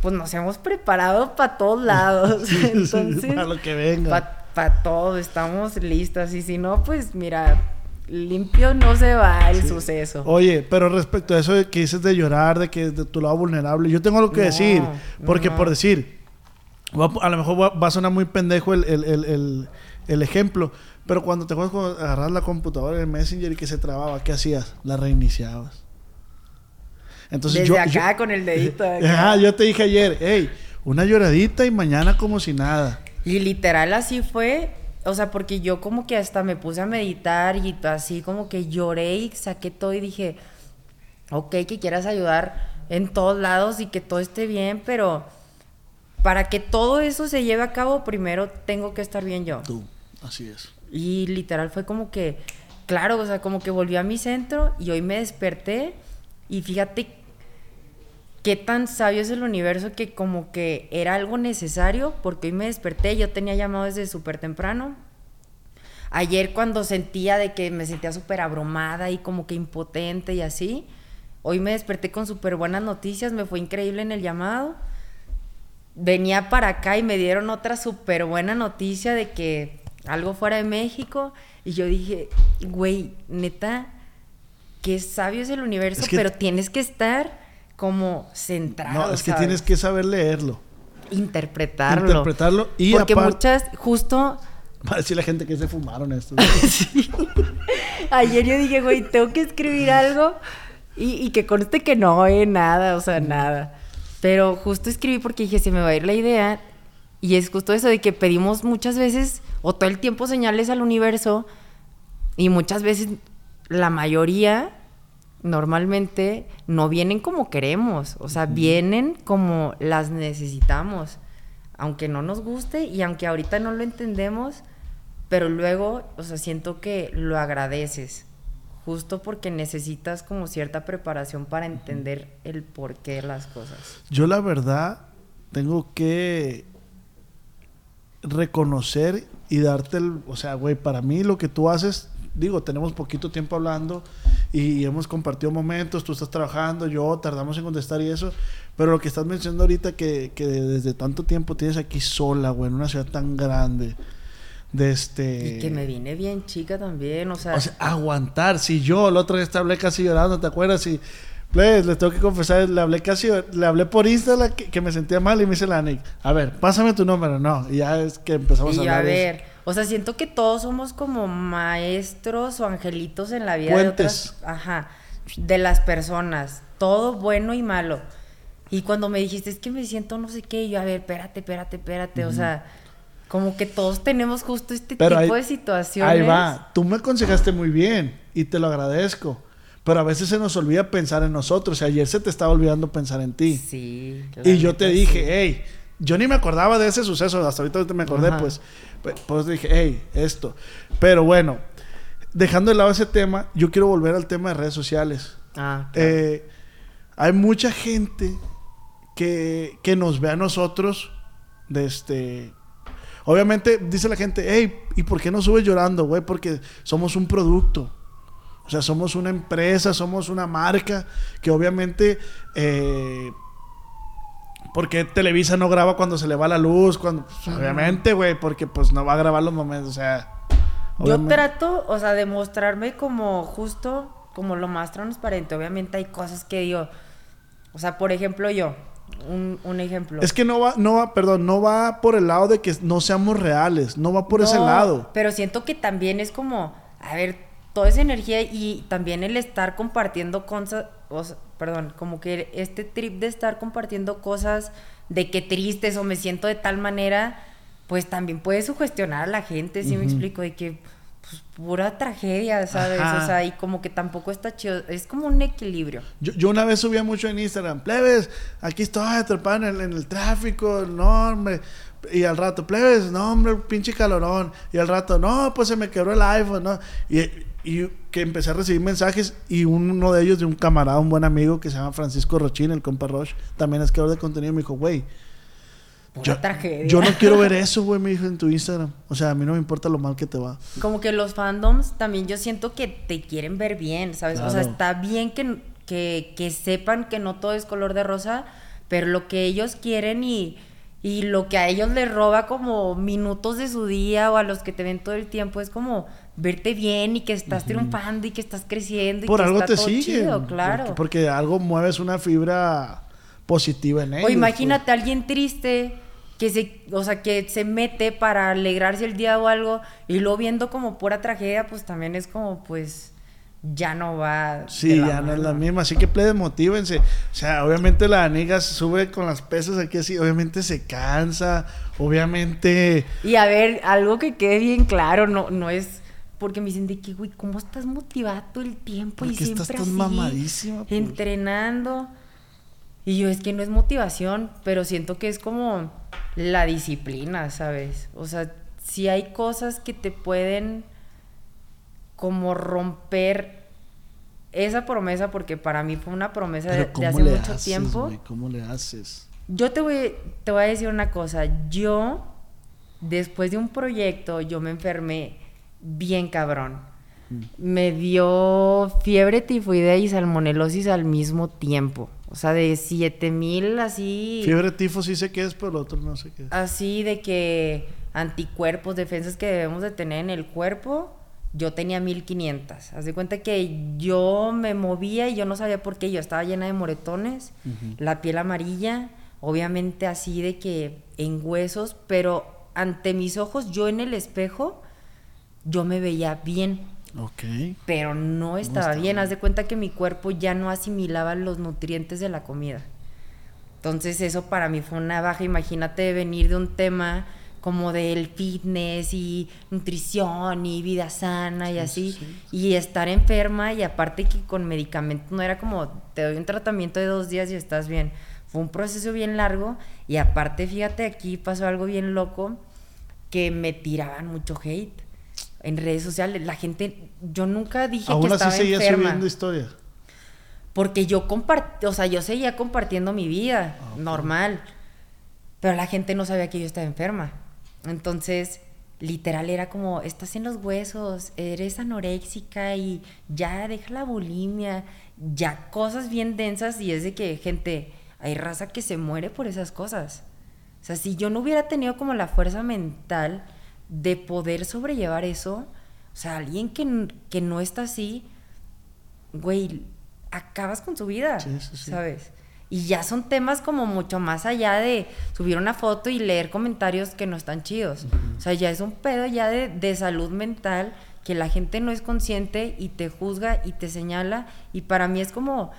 pues nos hemos preparado para todos [LAUGHS] lados. Sí, sí, Entonces, para lo que venga. Para todo, estamos listas. Y si no, pues mira, limpio no se va el suceso. Oye, pero respecto a eso de que dices de llorar, de que de tu lado vulnerable, yo tengo algo que No, decir. Porque no. por decir, a- a lo mejor va, va a sonar muy pendejo el- el- el- el ejemplo, pero cuando te juegas con agarrar la computadora el Messenger y que se trababa, ¿qué hacías? La reiniciabas. Entonces Desde yo, acá yo- con el dedito. [LAUGHS] de acá. Ajá, yo te dije ayer, hey, una lloradita y mañana como si nada. Y literal así fue. O sea, porque yo como que hasta me puse a meditar y así como que lloré y saqué todo y dije, ok, que quieras ayudar en todos lados y que todo esté bien, pero para que todo eso se lleve a cabo, primero tengo que estar bien yo. Tú, así es. Y literal fue como que, claro, o sea, como que volví a mi centro y hoy me desperté y fíjate qué tan sabio es el universo que como que era algo necesario porque hoy me desperté, yo tenía llamado desde súper temprano. Ayer cuando sentía de que me sentía súper abrumada y como que impotente y así, hoy me desperté con súper buenas noticias, me fue increíble en el llamado. Venía para acá y me dieron otra súper buena noticia de que algo fuera de México y yo dije, güey, neta, qué sabio es el universo, Es que- pero tienes que estar como centrado. No, es que tienes que saber leerlo. interpretarlo. Interpretarlo y Porque muchas, justo Va a decir la gente que se fumaron esto. [LAUGHS] ayer yo dije, güey, tengo que escribir algo y, y que conste que no, eh, nada, o sea, nada. Pero justo escribí porque dije, se me va a ir la idea. Y es justo eso de que pedimos muchas veces o todo el tiempo señales al universo y muchas veces la mayoría normalmente no vienen como queremos, o sea, vienen como las necesitamos, aunque no nos guste y aunque ahorita no lo entendemos, pero luego, o sea, siento que lo agradeces, justo porque necesitas como cierta preparación para entender el porqué de las cosas. Yo la verdad tengo que reconocer y darte el, o sea, güey, para mí lo que tú haces, digo, tenemos poquito tiempo hablando y hemos compartido momentos, tú estás trabajando, yo tardamos en contestar y eso, pero lo que estás mencionando ahorita que, que desde tanto tiempo tienes aquí sola, güey, en una ciudad tan grande, de este... Y que me vine bien chica también, o sea, O sea, aguantar. Si yo vez te hablé casi llorando, ¿te acuerdas? Y pues, les tengo que confesar, le hablé casi, le hablé por Instagram que, que me sentía mal y me dice la Nick, a ver, pásame tu número. No, y ya es que empezamos a y hablar. a de eso. ver, o sea, siento que todos somos como maestros o angelitos en la vida Puentes. de otras, ajá, de las personas, todo bueno y malo. Y cuando me dijiste, es que me siento no sé qué, y yo, a ver, espérate, espérate, espérate, o sea, como que todos tenemos justo este Pero tipo ahí- de situaciones. Ahí va, tú me aconsejaste muy bien y te lo agradezco. Pero a veces se nos olvida pensar en nosotros. Y ayer se te estaba olvidando pensar en ti. Sí. Y yo te dije, sí. hey, yo ni me acordaba de ese suceso, hasta ahorita me acordé, Ajá. pues. Pe- Pues dije, hey, esto. Pero bueno, dejando de lado ese tema, yo quiero volver al tema de redes sociales. Ah, claro. Eh, hay mucha gente que, que nos ve a nosotros de este... Obviamente dice la gente, hey, ¿y por qué no subes llorando, güey? Porque somos un producto. O sea, somos una empresa, somos una marca que obviamente... Eh, porque Televisa no graba cuando se le va la luz? Cuando, pues, Obviamente, güey, porque pues no va a grabar los momentos, o sea... Yo trato, o sea, de mostrarme como justo, como lo más transparente. Obviamente hay cosas que digo, o sea, por ejemplo yo, un, un ejemplo. Es que no va, no va, perdón, no va por el lado de que no seamos reales, no va por ese lado. Pero siento que también es como, a ver, toda esa energía y también el estar compartiendo cosas, o sea, perdón, como que este trip de estar compartiendo cosas de que tristes o me siento de tal manera, pues también puede sugestionar a la gente, si me explico, de que pues pura tragedia, ¿sabes? Ajá. O sea, y como que tampoco está chido, es como un equilibrio. Yo, yo una vez subía mucho en Instagram, plebes, aquí estoy atrapado en el, en el tráfico, no, hombre. Y al rato, plebes, no, hombre, pinche calorón. Y al rato, no, pues se me quebró el iPhone, ¿no? Y, y que empecé a recibir mensajes y uno de ellos de un camarada, un buen amigo que se llama Francisco Rochín, el compa Roche, también es creador de contenido, me dijo, güey, yo, yo no quiero ver eso, güey, me dijo en tu Instagram. O sea, a mí no me importa lo mal que te va. Como que los fandoms también yo siento que te quieren ver bien, ¿sabes? O sea, está bien que, que, que sepan que no todo es color de rosa, pero lo que ellos quieren y, y lo que a ellos les roba como minutos de su día o a los que te ven todo el tiempo es como verte bien y que estás triunfando y que estás creciendo y Por que algo está te todo siguen. chido, claro. Porque, porque algo mueves una fibra positiva en ellos. O imagínate a alguien triste que se, o sea, que se mete para alegrarse el día o algo y luego viendo como pura tragedia, pues también es como, pues, ya no va. Sí, ya no es la misma. Así que plebes, motívense. O sea, obviamente la amiga se sube con las pesas aquí así. Obviamente se cansa. Obviamente. Y a ver, algo que quede bien claro, no, no es porque me dicen de que, güey, ¿cómo estás motivado todo el tiempo? y Porque estás siempre tan así, mamadísima, pues. entrenando. Y yo, es que no es motivación, pero siento que es como la disciplina, ¿sabes? O sea, si hay cosas que te pueden como romper esa promesa, porque para mí fue una promesa de, Pero de ¿cómo hace mucho haces, tiempo. ¿Cómo le haces? Yo te voy, te voy a decir una cosa. Yo, después de un proyecto, yo me enfermé bien cabrón. Me dio fiebre tifoidea y salmonelosis al mismo tiempo. O sea, de 7000 así. Fiebre tifo sí sé qué es, pero el otro no sé qué es. Así de que anticuerpos, defensas que debemos de tener en el cuerpo. Yo tenía 1500. Haz de cuenta que yo me movía y yo no sabía por qué. Yo estaba llena de moretones, la piel amarilla, obviamente así de que en huesos, pero ante mis ojos, yo en el espejo, yo me veía bien Ok. pero no estaba estaba bien. bien. Haz de cuenta que mi cuerpo ya no asimilaba los nutrientes de la comida. Entonces eso para mí fue una baja. Imagínate venir de un tema como del fitness y nutrición y vida sana y así, y estar enferma y aparte que con medicamentos no era como te doy un tratamiento de dos días y estás bien. Fue un proceso bien largo y aparte fíjate aquí pasó algo bien loco que me tiraban mucho hate en redes sociales. La gente, yo nunca dije Aún que así estaba seguía enferma. subiendo historia. Porque yo compartí, o sea, yo seguía compartiendo mi vida, Ah, normal. Pero la gente no sabía que yo estaba enferma. Entonces, literal era como, estás en los huesos, eres anoréxica y ya deja la bulimia, ya cosas bien densas y es de que, gente, hay raza que se muere por esas cosas. O sea, si yo no hubiera tenido como la fuerza mental de poder sobrellevar eso, o sea, alguien que, que no está así, güey, acabas con su vida, Sí, sí, sí. ¿sabes? Y ya son temas como mucho más allá de subir una foto y leer comentarios que no están chidos. O sea, ya es un pedo ya de, de salud mental que la gente no es consciente y te juzga y te señala. Y para mí es como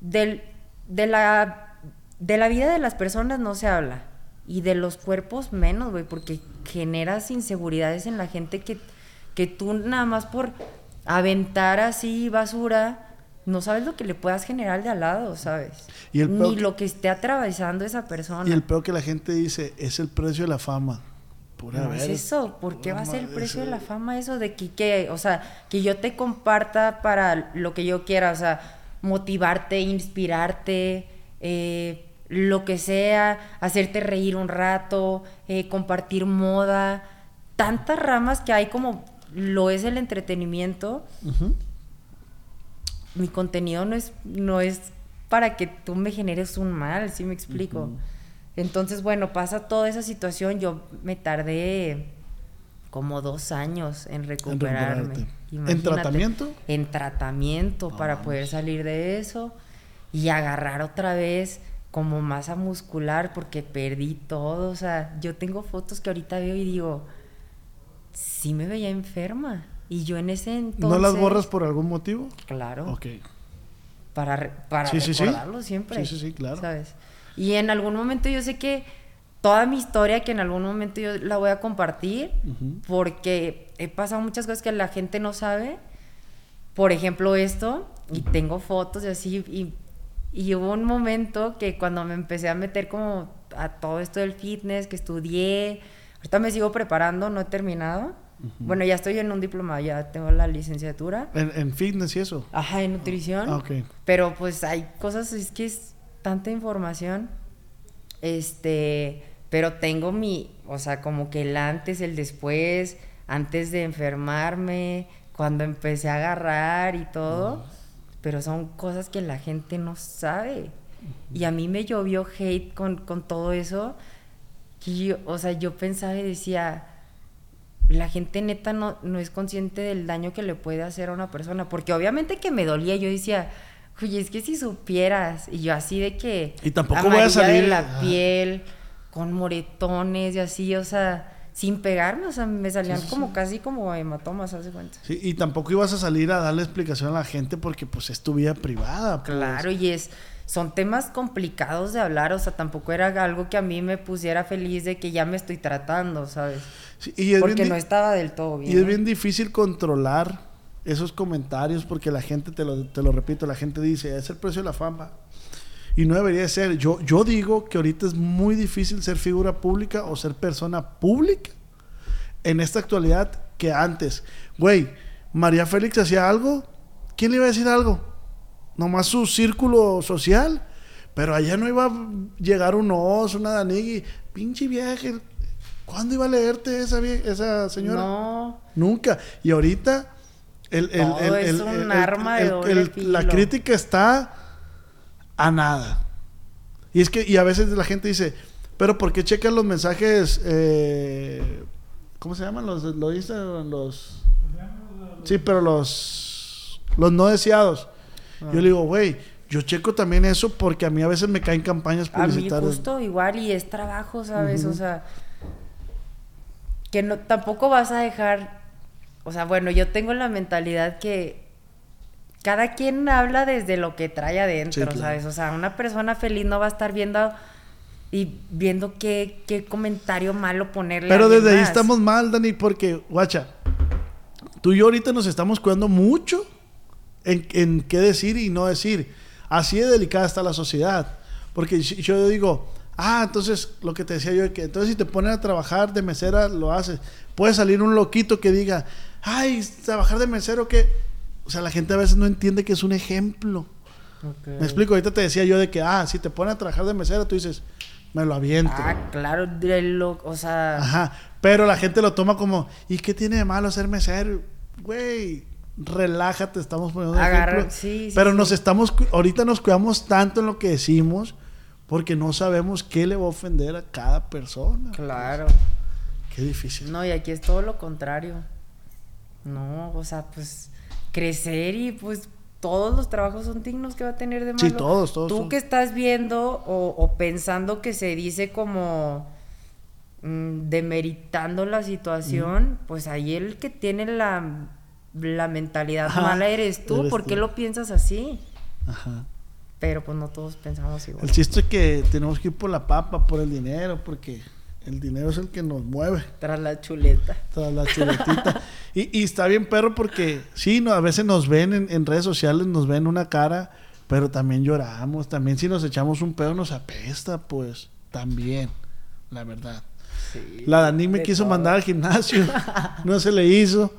del, de, la, de la vida de las personas no se habla. Y de los cuerpos menos, güey, porque generas inseguridades en la gente que, que tú nada más por aventar así basura, no sabes lo que le puedas generar de al lado, ¿sabes? Y el Ni que- lo que esté atravesando esa persona. Y el peor que la gente dice es el precio de la fama. Pura No es verga. eso, ¿por qué va a ser el precio de la fama eso de que, que, o sea, que yo te comparta para lo que yo quiera, o sea, motivarte, inspirarte, eh, lo que sea, hacerte reír un rato, eh, compartir moda, tantas ramas que hay como lo es el entretenimiento. Mi contenido no es, no es para que tú me generes un mal, ¿sí me explico? Entonces, bueno, pasa toda esa situación. Yo me tardé como dos años en recuperarme. ¿En tratamiento? En tratamiento para poder salir de eso y agarrar otra vez como masa muscular porque perdí todo. O sea, yo tengo fotos que ahorita veo y digo, sí me veía enferma. Y yo en ese entonces... ¿No las borras por algún motivo? Claro Ok. para, para Sí, siempre. Sí, sí, sí, claro. ¿Sabes? Y en algún momento yo sé que toda mi historia, que en algún momento yo la voy a compartir, porque he pasado muchas cosas que la gente no sabe. Por ejemplo, esto, y tengo fotos y así, y, y hubo un momento que cuando me empecé a meter como a todo esto del fitness, que estudié, ahorita me sigo preparando, no he terminado. Bueno, ya estoy en un diploma, ya tengo la licenciatura. En, en fitness y eso. Ajá, en nutrición. Ah, ok. Pero pues hay cosas, es que es tanta información. Este, pero tengo mi, o sea, como que el antes, el después, antes de enfermarme, cuando empecé a agarrar y todo. Pero son cosas que la gente no sabe. Y a mí me llovió hate con, con todo eso. Que yo, o sea, yo pensaba y decía, la gente neta no, no es consciente del daño que le puede hacer a una persona. Porque obviamente que me dolía, yo decía, oye, es que si supieras. Y yo así de que... Y tampoco voy a salir- de la piel, con moretones y así, o sea, sin pegarme, o sea, me salían como casi como hematomas, ¿haz de cuenta? Sí, y tampoco ibas a salir a darle explicación a la gente porque pues es tu vida privada. pues. Claro, y es, son temas complicados de hablar, o sea, tampoco era algo que a mí me pusiera feliz de que ya me estoy tratando, ¿sabes? Sí, y es Porque no estaba del todo bien. Y es bien difícil controlar esos comentarios porque la gente, te lo, te lo repito, la gente dice, es el precio de la fama. Y no debería de ser. Yo, yo digo que ahorita es muy difícil ser figura pública o ser persona pública en esta actualidad que antes. Güey, María Félix hacía algo, ¿quién le iba a decir algo? Nomás su círculo social. Pero allá no iba a llegar un oso, una danigui. Pinche viaje. ¿Cuándo iba a leerte esa, vie- esa señora? No, Nunca. Y ahorita el, el- Todo el- es un el- arma de el- doble el- la filo. crítica está a nada. Y es que, y a veces la gente dice, pero ¿por qué checan los mensajes? eh, ¿Cómo se llaman? Los, lo dicen los. Sí, pero los. Los no deseados. Ah. Yo le digo, güey, yo checo también eso porque a mí a veces me caen campañas a mí publicitarias. justo igual y es trabajo, ¿sabes? O sea, que no, tampoco vas a dejar, o sea, bueno, yo tengo la mentalidad que cada quien habla desde lo que trae adentro, Sí, claro. ¿sabes? O sea, una persona feliz no va a estar viendo y viendo qué, qué comentario malo ponerle. Pero desde ahí estamos mal, Dani, porque, guacha, tú y yo ahorita nos estamos cuidando mucho en, en qué decir y no decir. Así de delicada está la sociedad. Porque yo digo, ah, entonces lo que te decía yo, que entonces si te ponen a trabajar de mesera, lo haces. Puede salir un loquito que diga, ay, trabajar de mesero, que. O sea, la gente a veces no entiende que es un ejemplo. Me explico, ahorita te decía yo de que, ah, si te ponen a trabajar de mesero, tú dices, me lo aviento. Ah, claro, lo, o sea, Ajá. Pero la gente lo toma como, ¿y qué tiene de malo ser mesero? Güey, relájate, estamos poniendo Agarra- ejemplo. sí, sí, Pero sí. nos estamos, ahorita nos cuidamos tanto en lo que decimos porque no sabemos qué le va a ofender a cada persona. claro. Qué difícil. No, y aquí es todo lo contrario. No, o sea, pues crecer y pues todos los trabajos son dignos que va a tener de malo. Sí, todos, todos Tú son. que estás viendo o, o pensando que se dice como mm, demeritando la situación, pues ahí el que tiene la, la mentalidad Ajá, mala eres tú. eres ¿Por qué tú. lo piensas así? Ajá. Pero pues no todos pensamos igual. El chiste es que tenemos que ir por la papa, por el dinero, porque el dinero es el que nos mueve. Tras la chuleta. Tras la chuletita. [LAUGHS] y, y está bien, perro, porque sí, no, a veces nos ven en, en redes sociales, nos ven una cara, pero también lloramos. También si nos echamos un pedo nos apesta, pues también, la verdad. la Dani me quiso todo. mandar al gimnasio, [LAUGHS] no se le hizo.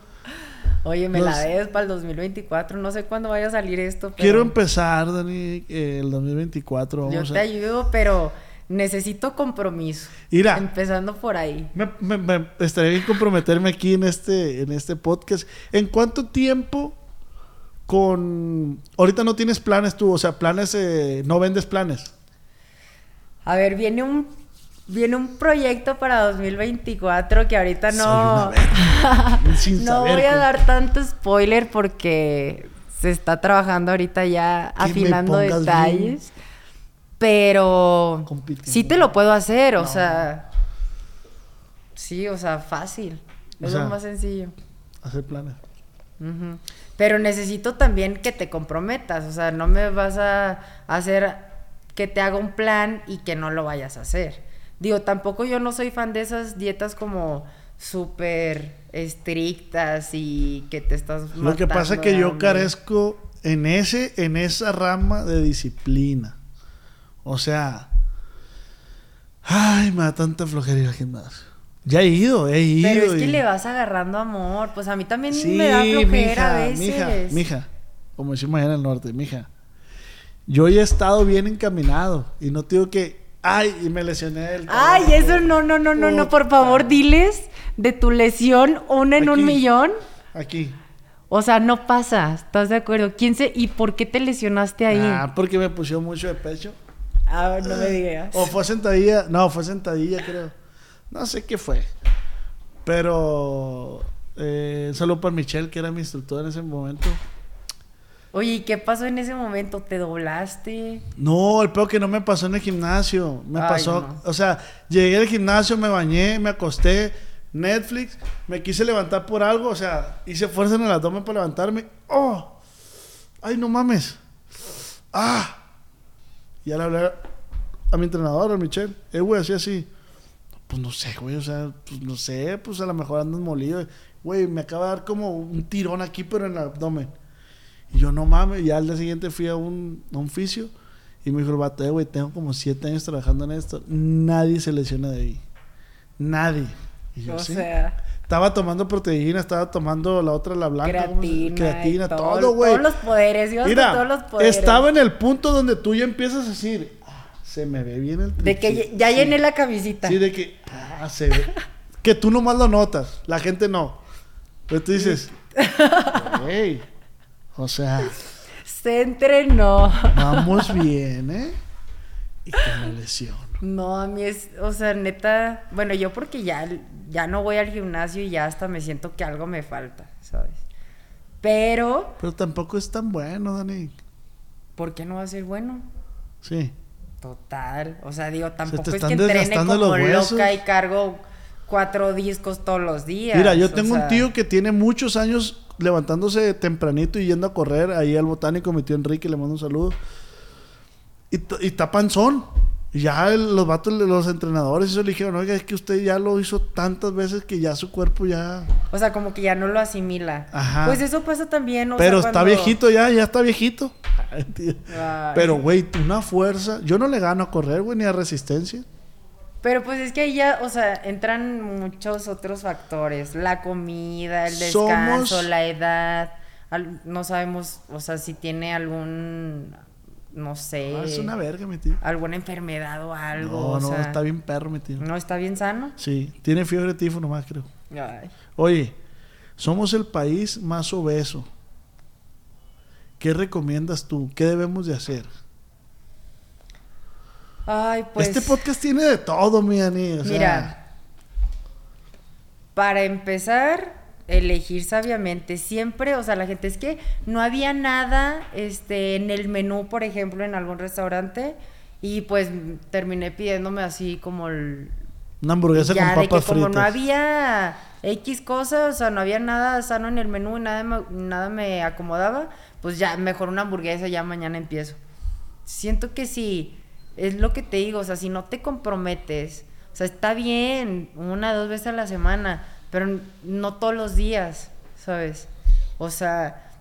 Oye, me Nos- la debes para el 2024. No sé cuándo vaya a salir esto. Pero... Quiero empezar, Dani, eh, el 2024. Yo te ayudo, pero necesito compromiso. Mira. Empezando por ahí. Me, me- me- estaría bien comprometerme aquí en este, en este podcast. ¿En cuánto tiempo con... Ahorita no tienes planes tú, o sea, planes, eh, no vendes planes. A ver, viene un viene un proyecto para 2024 que ahorita no. [LAUGHS] Sin no saber voy a dar tanto spoiler porque se está trabajando ahorita ya afinando detalles. Pero Compitiendo. sí te lo puedo hacer, o sea, sí, o sea, fácil. O Es sea, lo más sencillo. Hacer planes. Pero necesito también que te comprometas, o sea, no me vas a hacer que te haga un plan y que no lo vayas a hacer. Digo, tampoco yo no soy fan de esas dietas como súper estrictas y que te estás Lo que pasa es matando que yo carezco en ese, en esa rama de disciplina. O sea, ay, me da tanta flojera ir al gimnasio. Ya he ido, he ido. Pero es que y- le vas agarrando amor, pues a mí también Sí, me da flojera a veces. mija, mija, como decimos allá en el norte, mija. Yo ya he estado bien encaminado y no digo que, ay, y me lesioné el Ay, eso no, no, no, no, no, por favor, diles de tu lesión una en un millón. Aquí. O sea, no pasa, ¿estás de acuerdo? ¿Quién se y por qué te lesionaste ahí? Ah, porque me pusieron mucho de pecho. Ah, no me digas. O fue sentadilla, no, fue sentadilla, creo. No sé qué fue. Pero eh, solo para Michelle, que era mi instructor en ese momento. Oye, ¿y qué pasó en ese momento? ¿Te doblaste? No, el peor que no me pasó en el gimnasio. Me Ay, pasó, no. o sea, llegué al gimnasio, me bañé, me acosté, Netflix, me quise levantar por algo, o sea, hice fuerza en el abdomen para levantarme. ¡Oh! ¡Ay, no mames! ¡Ah! ya le hablé a mi entrenador, a Michelle. Eh, güey, así, así. Pues no sé, güey, o sea, pues no sé, pues a lo mejor andas molido. Güey, me acaba de dar como un tirón aquí, pero en el abdomen. Y yo, no mames, ya al día siguiente fui a un, a un fisio y me dijo el vato, "Eh, güey, tengo como siete años trabajando en esto. Nadie se lesiona de ahí. Nadie. Y yo, O "Sí". sea, Estaba tomando proteína, estaba tomando la otra, la blanca. ¿cómo se- creatina, creatina, todo, güey. Todos los poderes, yo Mira, todos los poderes. estaba en el punto donde tú ya empiezas a decir, "Ah, se me ve bien el De que tricep". ya Sí. llené la camisita. Sí, de que, ah, se ve. que tú nomás lo notas, la gente no. Pero tú dices, [LAUGHS] hey, o sea, Se entrenó. vamos [LAUGHS] bien, ¿eh? Y que me lesiono. No, a mí es, o sea, neta, bueno, yo porque ya, ya no voy al gimnasio y ya hasta me siento que algo me falta, ¿sabes? Pero, Pero tampoco es tan bueno, Dani. ¿por qué no va a ser bueno? Sí. Total, o sea, digo, tampoco es que entrene como loca y cargo cuatro discos todos los días. Mira, yo tengo un tío que tiene muchos años levantándose tempranito y yendo a correr ahí al botánico, mi tío Enrique, le mando un saludo. Y, está panzón. Y ya el- los vatos, los entrenadores, eso le dijeron, oiga, es que usted ya lo hizo tantas veces que ya su cuerpo ya... O sea, como que ya no lo asimila. Ajá. Pues eso pasa también, o Pero sea, está viejito ya, ya está viejito. [LAUGHS] Ay. Pero, güey, una fuerza. Yo no le gano a correr, güey, ni a resistencia. Pero pues es que ahí ya, o sea, entran muchos otros factores. La comida, el descanso, Somos- la edad. al- no sabemos, o sea, si tiene algún, no sé, Ah, es una verga, mi tío. alguna enfermedad o algo. No, o no, sea, está bien perro, mi tío. ¿No está bien sano? Sí, tiene fiebre tifo nomás, creo. Ay. Oye, somos el país más obeso. ¿Qué recomiendas tú? ¿Qué debemos de hacer? Ay, pues. este podcast tiene de todo, mi Dani. o sea, Mira, para empezar, elegir sabiamente. Siempre, o sea, la gente es que no había nada este, en el menú, por ejemplo, en algún restaurante. Y pues terminé pidiéndome así como el. una hamburguesa ya con de que papas como fritas. no había X cosas, o sea, no había nada sano en el menú y nada me, nada me acomodaba, pues ya mejor una hamburguesa, ya mañana empiezo. Siento que sí, es lo que te digo, o sea, si no te comprometes, o sea, está bien una, dos veces a la semana, pero no todos los días, ¿sabes? O sea,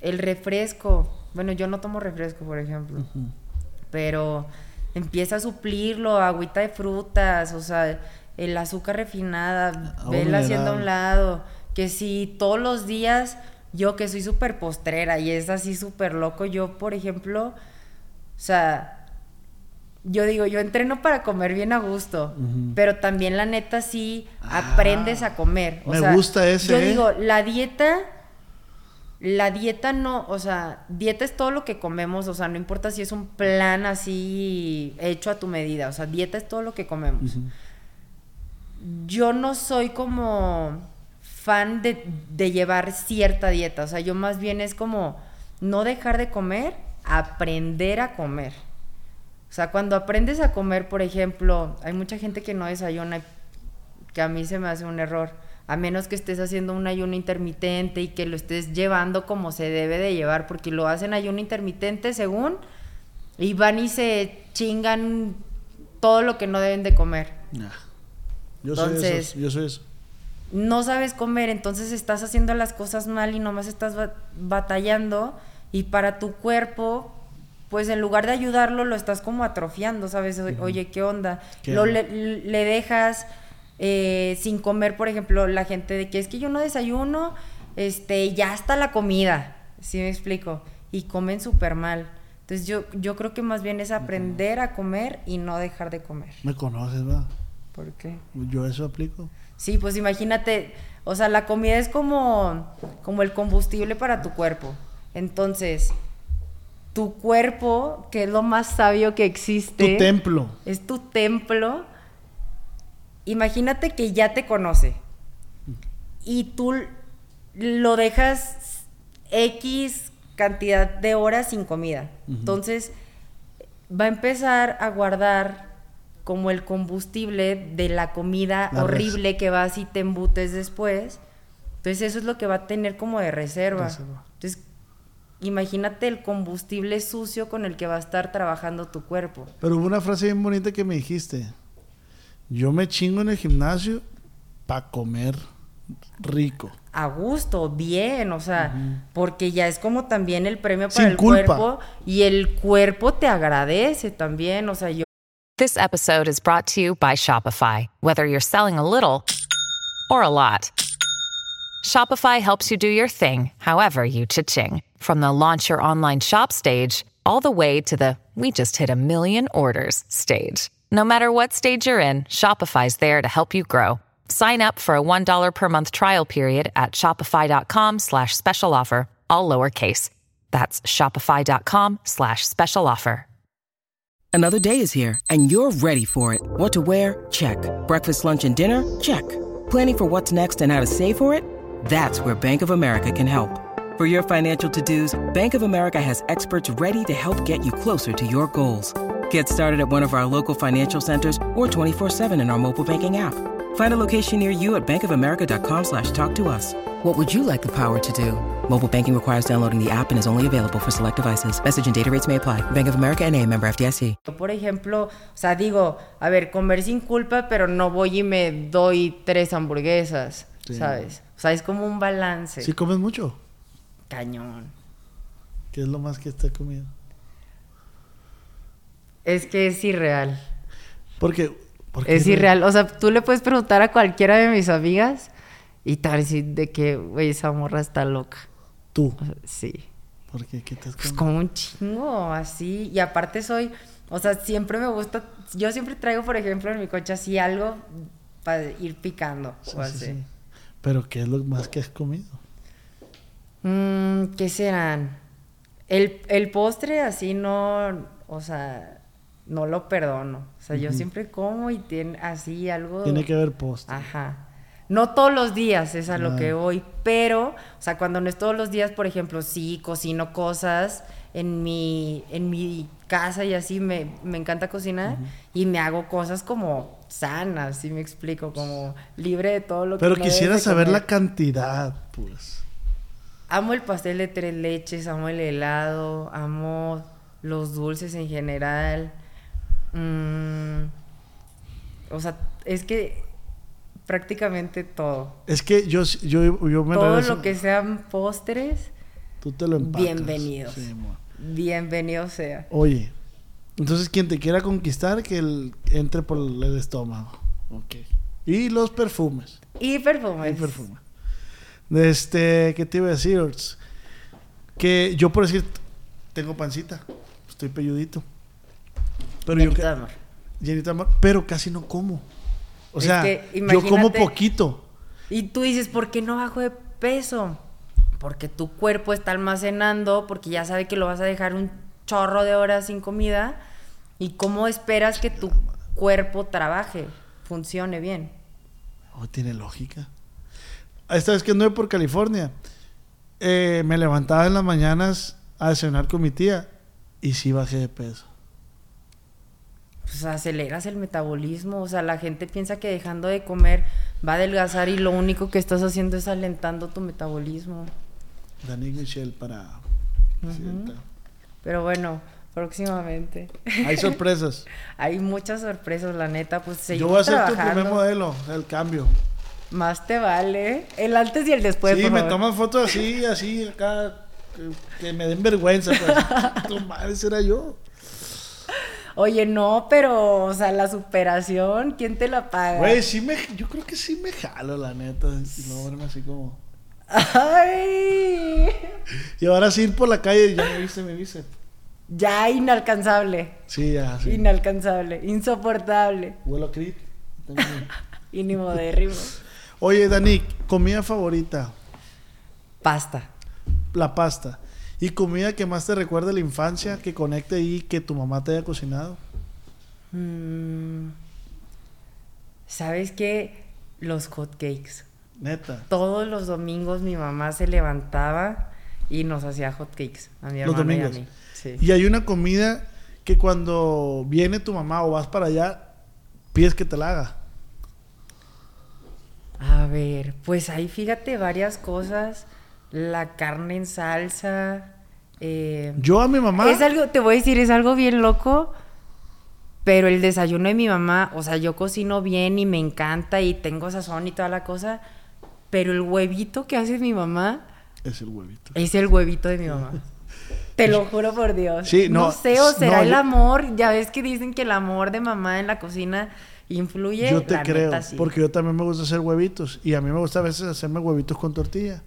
el refresco, bueno, yo no tomo refresco, por ejemplo, pero empieza a suplirlo, agüita de frutas, o sea, el azúcar refinada, vela haciendo a un lado, que si todos los días, yo que soy súper postrera y es así súper loco, yo, por ejemplo, o sea, yo digo, yo entreno para comer bien a gusto, pero también la neta sí aprendes a comer. O me sea, gusta ese, Yo ¿eh? digo, la dieta, la dieta no, o sea, dieta es todo lo que comemos, o sea, no importa si es un plan así hecho a tu medida, o sea, dieta es todo lo que comemos. Yo no soy como fan de, de llevar cierta dieta, o sea, yo más bien es como no dejar de comer, aprender a comer. O sea, cuando aprendes a comer, por ejemplo, hay mucha gente que no desayuna, que a mí se me hace un error, a menos que estés haciendo un ayuno intermitente y que lo estés llevando como se debe de llevar, porque lo hacen ayuno intermitente según, y van y se chingan todo lo que no deben de comer. Nah. Yo soy Entonces- eso. Yo soy eso. no sabes comer, entonces estás haciendo las cosas mal y nomás estás ba- batallando y para tu cuerpo, pues en lugar de ayudarlo, lo estás como atrofiando, ¿sabes? Oye, ¿qué onda? ¿Qué lo le, le dejas eh, sin comer, por ejemplo, la gente de que es que yo no desayuno, este, ya está la comida, ¿sí me explico? Y comen súper mal. Entonces yo, yo creo que más bien es aprender a comer y no dejar de comer. Me conoces, ¿verdad? ¿Por qué? Yo eso aplico. Sí, pues imagínate, o sea, la comida es como, como el combustible para tu cuerpo. Entonces, tu cuerpo, que es lo más sabio que existe, Tu templo. es tu templo. Imagínate que ya te conoce y tú lo dejas X cantidad de horas sin comida. Entonces, va a empezar a guardar como el combustible de la comida La res- horrible que vas y te embutes después. Entonces, eso es lo que va a tener como de reserva. Reserva. Entonces, imagínate el combustible sucio con el que va a estar trabajando tu cuerpo. Pero hubo una frase bien bonita que me dijiste. Yo me chingo en el gimnasio para comer rico. A gusto, bien, o sea, porque ya es como también el premio para Sin el culpa. cuerpo y el cuerpo te agradece también, o sea, yo This episode is brought to you by Shopify. Whether you're selling a little or a lot, Shopify helps you do your thing, however you cha-ching. From the launch your online shop stage, all the way to the we just hit a million orders stage. No matter what stage you're in, Shopify's there to help you grow. Sign up for a $1 per month trial period at shopify.com slash special offer, all lowercase. That's shopify.com slash special offer. Another day is here, and you're ready for it. What to wear? Check. Breakfast, lunch, and dinner? Check. Planning for what's next and how to save for it? That's where Bank of America can help. For your financial to dos, Bank of America has experts ready to help get you closer to your goals. Get started at one of our local financial centers or 24-7 in our mobile banking app. Find a location near you at bankofamerica.com slash talk to us. What would you like the power to do? Mobile banking requires downloading the app and is only available for select devices. Message and data rates may apply. Bank of America and a member FDIC. por ejemplo, o sea, digo, a ver, comer sin culpa, pero no voy y me doy tres hamburguesas, ¿sabes? O sea, es como un balance. Si comes mucho, Cañón. ¿qué es lo más que está comiendo? Es que es irreal. Porque, porque Es irreal. O sea, tú le puedes preguntar a cualquiera de mis amigas y a decir de que, güey, esa morra está loca. Tú, O sea, sí. porque qué te has Pues comido? como un chingo, así. Y aparte soy, o sea, siempre me gusta, yo siempre traigo, por ejemplo, en mi coche así algo para ir picando Sí, o sí, así. sí. Pero ¿qué es lo más que has comido? Mm, ¿Qué serán? El, el postre así no, o sea, no lo perdono. O sea, yo siempre como y tiene así algo... Tiene que haber postre. Ajá. No todos los días es a lo que voy, pero, o sea, cuando no es todos los días, por ejemplo, sí cocino cosas en mi, en mi casa y así, me, me encanta cocinar y me hago cosas como sanas, si me explico, como libre de todo lo que Pero quisiera saber la cantidad, pues. Amo el pastel de tres leches, amo el helado, amo los dulces en general. Mm, o sea, es que prácticamente todo. Es que yo, yo, yo me todo regreso- lo que sean postres, Tú te lo empacas. bienvenidos. Sí, bienvenido sea. Oye, entonces quien te quiera conquistar, que él entre por el estómago. Ok. Y los perfumes. Y perfumes. Y perfumes. De Este, ¿qué te iba a decir? Orts? Que yo por decir, tengo pancita. Estoy pelludito. Pero yo Llenito que- de amor. llenito de amor, pero casi no como. O Es sea, que yo como poquito. Y tú dices, ¿por qué no bajo de peso? Porque tu cuerpo está almacenando, porque ya sabe que lo vas a dejar un chorro de horas sin comida. ¿Y cómo esperas que tu cuerpo trabaje, funcione bien? Oh, tiene lógica. Esta vez que anduve por California, eh, me levantaba en las mañanas a desayunar con mi tía y sí bajé de peso. Pues aceleras el metabolismo. O sea, la gente piensa que dejando de comer va a adelgazar y lo único que estás haciendo es alentando tu metabolismo. Dani Michelle para... presidenta. Pero bueno, próximamente. Hay sorpresas. [LAUGHS] Hay muchas sorpresas, la neta. Pues Yo voy a ser tu primer modelo, el cambio. Más te vale. El antes y el después. sí, por me favor. toman fotos así, así, acá, que, que me den vergüenza. Pues. tu madre será yo. Oye, no, pero, o sea, la superación, ¿quién te la paga? Güey, sí me, yo creo que sí me jalo, la neta. Y luego verme así como... Ay, [LAUGHS] Y ahora sí ir por la calle, ya me viste, me viste. ya inalcanzable. Sí, ya, sí. Inalcanzable, insoportable, Vuelo a Creed. También. [LAUGHS] inimodérrimo. Oye, Dani, comida favorita, Pasta. la pasta. ¿Y comida que más te recuerda la infancia, que conecte ahí, que tu mamá te haya cocinado? Mm, ¿Sabes qué? Los hot cakes. Neta. Todos los domingos mi mamá se levantaba y nos hacía hot cakes a mi Los hermano y a domingos. mí. Sí. Y hay una comida que cuando viene tu mamá o vas para allá, pides que te la haga. A ver, pues ahí fíjate varias cosas. La carne en salsa, Eh, Yo a mi mamá. Es algo, te voy a decir, es algo bien loco. Pero el desayuno de mi mamá, o sea, yo cocino bien y me encanta y tengo sazón y toda la cosa. Pero el huevito que hace mi mamá Es el huevito. es el huevito de mi mamá. [LAUGHS] Te lo juro por Dios. Sí, no, no sé, o será no, el amor. Ya ves que dicen que el amor de mamá en la cocina influye. Yo te La creo, neta, sí. porque yo también me gusta hacer huevitos. Y a mí me gusta a veces hacerme huevitos con tortilla.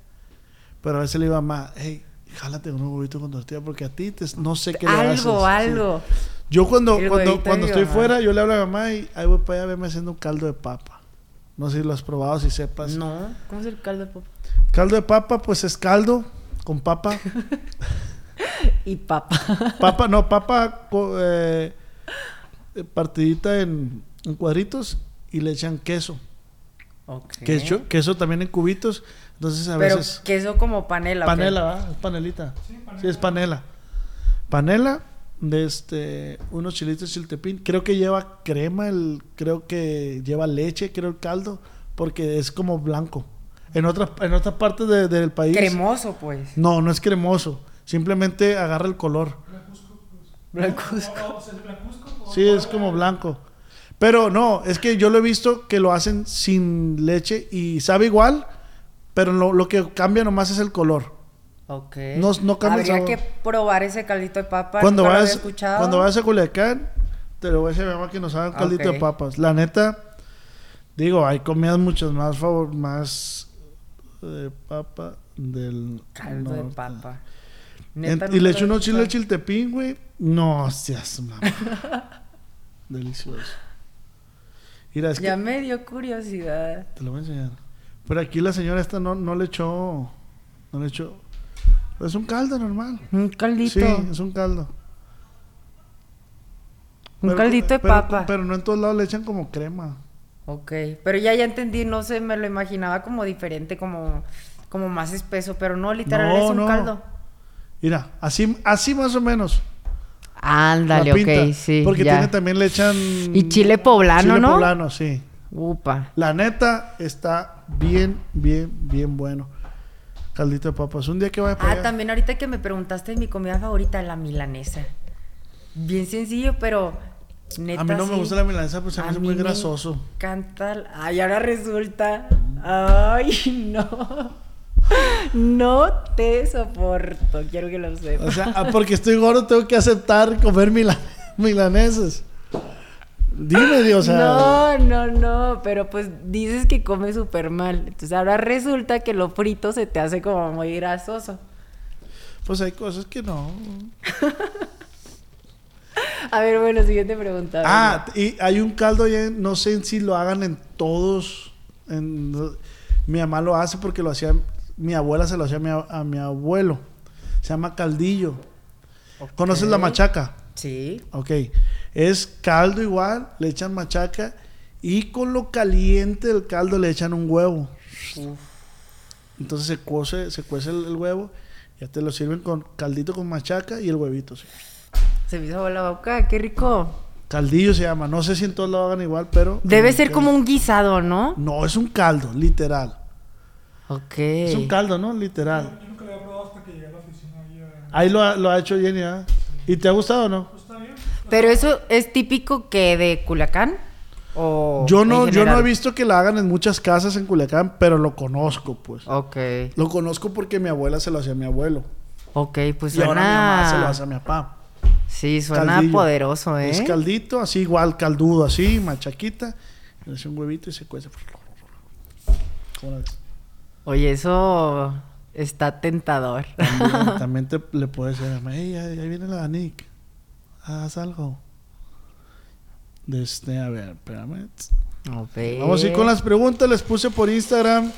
Pero a veces le digo a mamá, hey, jálate unos huevitos con tortilla porque a ti te- no sé qué le haces". Algo, Sí. algo. Yo cuando, El cuando, cuando estoy mamá. fuera, yo le hablo a mi mamá y ahí voy para allá a verme haciendo un caldo de papa. No sé si lo has probado, si sepas. No, ¿cómo es el caldo de papa? Caldo de papa, pues es caldo con papa. [LAUGHS] Y papa. papa, no, papa eh, partidita en, en cuadritos y le echan queso. Ok. Queso, queso también en cubitos. Entonces a Pero veces... queso como panela. Panela, ¿verdad? Es panelita. Sí, es panela. Panela de este unos chilitos chiltepín. Creo que lleva crema, el creo que lleva leche, creo el caldo, porque es como blanco. En otras en otras partes de- del país. Cremoso, pues. No, no es cremoso. Simplemente agarra el color. Blancuzco. Sí, es como blanco. Pero no, es que yo lo he visto que lo hacen sin leche y sabe igual, pero lo, lo que cambia nomás es el color. Ok. No- no cambia el Habría sabor. que probar ese caldito de papa. Cuando nunca lo vayas, escuchado. cuando vayas a Culiacán, te lo voy a decir a mi mamá que nos hagan caldito Ok. de papas. La neta, digo, hay comidas muchas más favor, más de papa del Caldo de norte. papa. En- Neta, y nunca le lo echo unos chiles escuchado. chiltepín, güey. No seas mamá. [LAUGHS] Delicioso. Mira, es Ya que me dio curiosidad. te lo voy a enseñar. Pero aquí la señora esta no, no le echó, no le echó. Es un caldo normal. Un caldito. Sí, es un caldo. Un Pero- caldito de pero- papa. Pero no en todos lados le echan como crema. Ok. Pero ya, ya entendí. No sé, me lo imaginaba como diferente, como, como más espeso. Pero no, literal, No, es un no. caldo. Mira, así, así más o menos. Ándale, ok, sí. Porque ya. tiene también le echan. Y chile poblano, chile ¿no? poblano, sí. Upa. La neta está bien, bien, bien bueno. Caldito de papas. Un día que vaya para Ah, allá. también ahorita que me preguntaste mi comida favorita, la milanesa. Bien sencillo, pero neta A mí no me gusta la milanesa, pues se me A hace mí muy me grasoso. encanta el- Ay, ahora resulta. Ay, [LAUGHS] no. No te soporto, quiero que lo sepas. O sea, ah, porque estoy gordo, tengo que aceptar comer mila- [LAUGHS] milanesas. Dime, Dios. No, no, no, pero pues dices que comes súper mal. Entonces ahora resulta que lo frito se te hace como muy grasoso. Pues hay cosas que no. [LAUGHS] A ver, bueno, siguiente pregunta. Ah, y hay un caldo ya, no sé si lo hagan en todos. en- mi mamá lo hace porque lo hacía, mi abuela se lo hacía a mi, a- a mi abuelo. Se llama caldillo. ¿Conoces la machaca? Sí. Ok. Es caldo igual, le echan machaca y con lo caliente del caldo le echan un huevo. Entonces se cuece, se cuece el, el huevo, ya te lo sirven con caldito con machaca y el huevito. sí. Se me hizo la boca, qué rico. Caldillo se llama, no sé si en todos lo hagan igual, pero... Debe ser como un guisado, ¿no? No, es un caldo, literal. Ok. Es un caldo, ¿no? Literal. Ahí lo ha, lo ha hecho Jenny, ¿ah? ¿Y te ha gustado o no? Pero eso es típico que de Culiacán o Yo no, yo no he visto que la hagan en muchas casas en Culiacán, pero lo conozco, pues. Ok. Lo conozco porque mi abuela se lo hacía a mi abuelo. Ok, pues y ahora mi mamá se lo suena. hace a mi papá. Sí, suena Caldillo. poderoso, ¿eh? Es caldito, así igual, caldudo, así, machaquita. Le hace un huevito y se cuece. ¿Cómo la ves? Oye, eso está tentador. También, [LAUGHS] también te, le puedes decir a mi mamá, "Ey, ahí, ahí viene la Nick. Haz algo. De este, a ver, espérame. Vamos a ir con las preguntas. Les puse por Instagram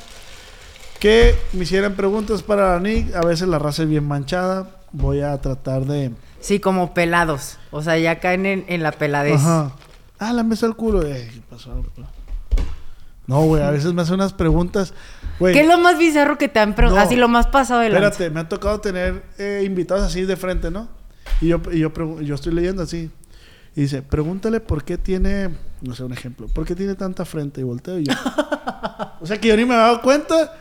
que me hicieran preguntas para la Nick. A veces la raza es bien manchada. Voy a tratar de. Sí, como pelados. O sea, ya caen en, en la peladez. Ajá. Ah, la mesa al culo. ¿qué pasó? No, güey, a veces me hacen unas preguntas. Güey, ¿Qué es lo más bizarro que te han preguntado? No. Así lo más pasado de lanza. espérate, me ha tocado tener eh, invitados así de frente, ¿no? Y yo, y yo, yo estoy leyendo así. Y dice, pregúntale por qué tiene, no sé, un ejemplo, ¿por qué tiene tanta frente? Y volteo y yo. [LAUGHS] o sea que yo ni me he dado cuenta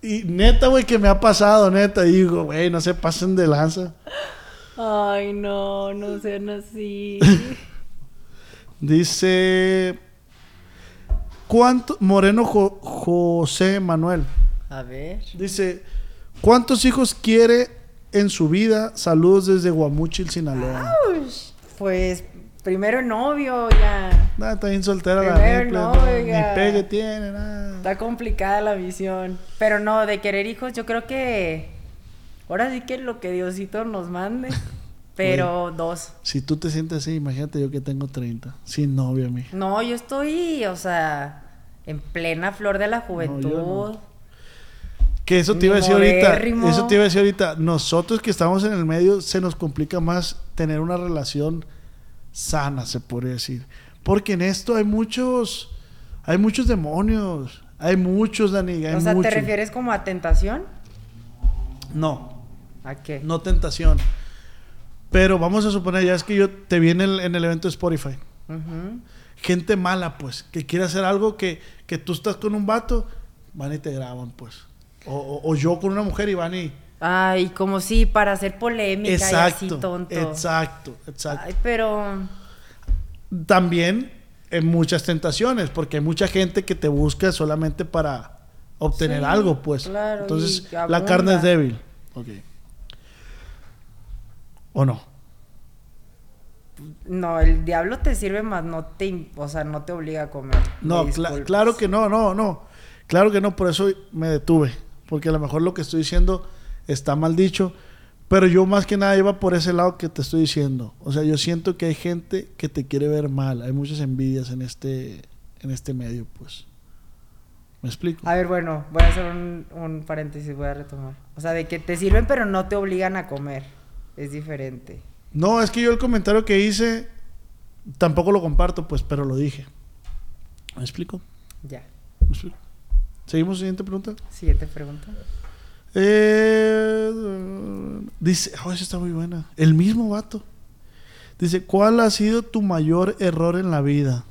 Y neta, güey, que me ha pasado, neta. Digo, güey, no se pasen de lanza. Ay, no, no sean así. [LAUGHS] Dice. ¿Cuánto? Moreno Jo- José Manuel. A ver. Dice. ¿Cuántos hijos quiere en su vida? Saludos desde Guamuchil, Sinaloa. Pues primero novio, ya. Nada, está bien soltera la Primero nipple, no, no, oiga. Ni pegue tiene, nada. Está complicada la visión. Pero no, de querer hijos, yo creo que. Ahora sí que lo que Diosito nos mande. [LAUGHS] Pero dos. Si tú te sientes así, imagínate yo que tengo 30. Sin novia, mija. No, yo estoy, o sea, en plena flor de la juventud. no. Que eso te iba a decir ahorita. Eso te iba a decir ahorita. Nosotros que estamos en el medio, se nos complica más tener una relación sana, se podría decir. Porque en esto hay muchos. Hay muchos demonios. Hay muchos, Dani. Hay o sea, muchos. ¿te refieres como a tentación? No. ¿A qué? No tentación. Pero vamos a suponer, ya es que yo te vi en el, en el evento de Spotify. Ujú. Gente mala, pues, que quiere hacer algo que, que tú estás con un vato, van y te graban, pues. O, o- o yo con una mujer y van y. Ay, como si para hacer polémica y así tonto. exacto, exacto. Ay, pero. También en muchas tentaciones, porque hay mucha gente que te busca solamente para obtener Sí, algo, pues. claro, Entonces, la carne es débil. Ok. ¿O no? No, el diablo te sirve más, no te, o sea, no te obliga a comer. No, claro que no, no, no. Claro que no, por eso me detuve. Porque a lo mejor lo que estoy diciendo está mal dicho. Pero yo más que nada iba por ese lado que te estoy diciendo. O sea, yo siento que hay gente que te quiere ver mal. Hay muchas envidias en este, en este medio, pues. ¿Me explico? A ver, bueno, voy a hacer un, un paréntesis, voy a retomar. O sea, de que te sirven pero no te obligan a comer. Es diferente. No, es que yo el comentario que hice tampoco lo comparto, pues, pero lo dije. ¿Me explico? Ya. ¿Me explico? ¿Seguimos? Siguiente pregunta. Siguiente pregunta. Eh, dice, oh, esa está muy buena. El mismo vato. Dice, ¿cuál ha sido tu mayor error en la vida?